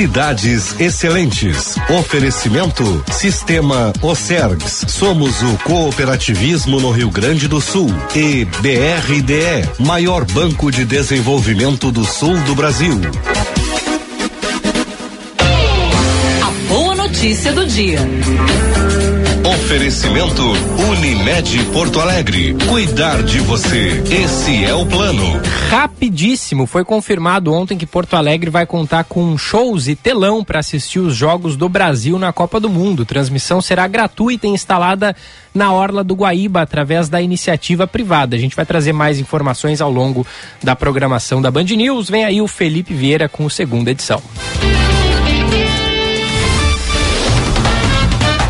Cidades Excelentes. Oferecimento Sistema Ocergs. Somos o cooperativismo no Rio Grande do Sul. E BRDE, maior banco de desenvolvimento do sul do Brasil. A boa notícia do dia. Oferecimento Unimed Porto Alegre. Cuidar de você. Esse é o plano. Rapidíssimo, foi confirmado ontem que Porto Alegre vai contar com shows e telão para assistir os Jogos do Brasil na Copa do Mundo. Transmissão será gratuita e instalada na Orla do Guaíba através da iniciativa privada. A gente vai trazer mais informações ao longo da programação da Band News. Vem aí o Felipe Vieira com a segunda edição.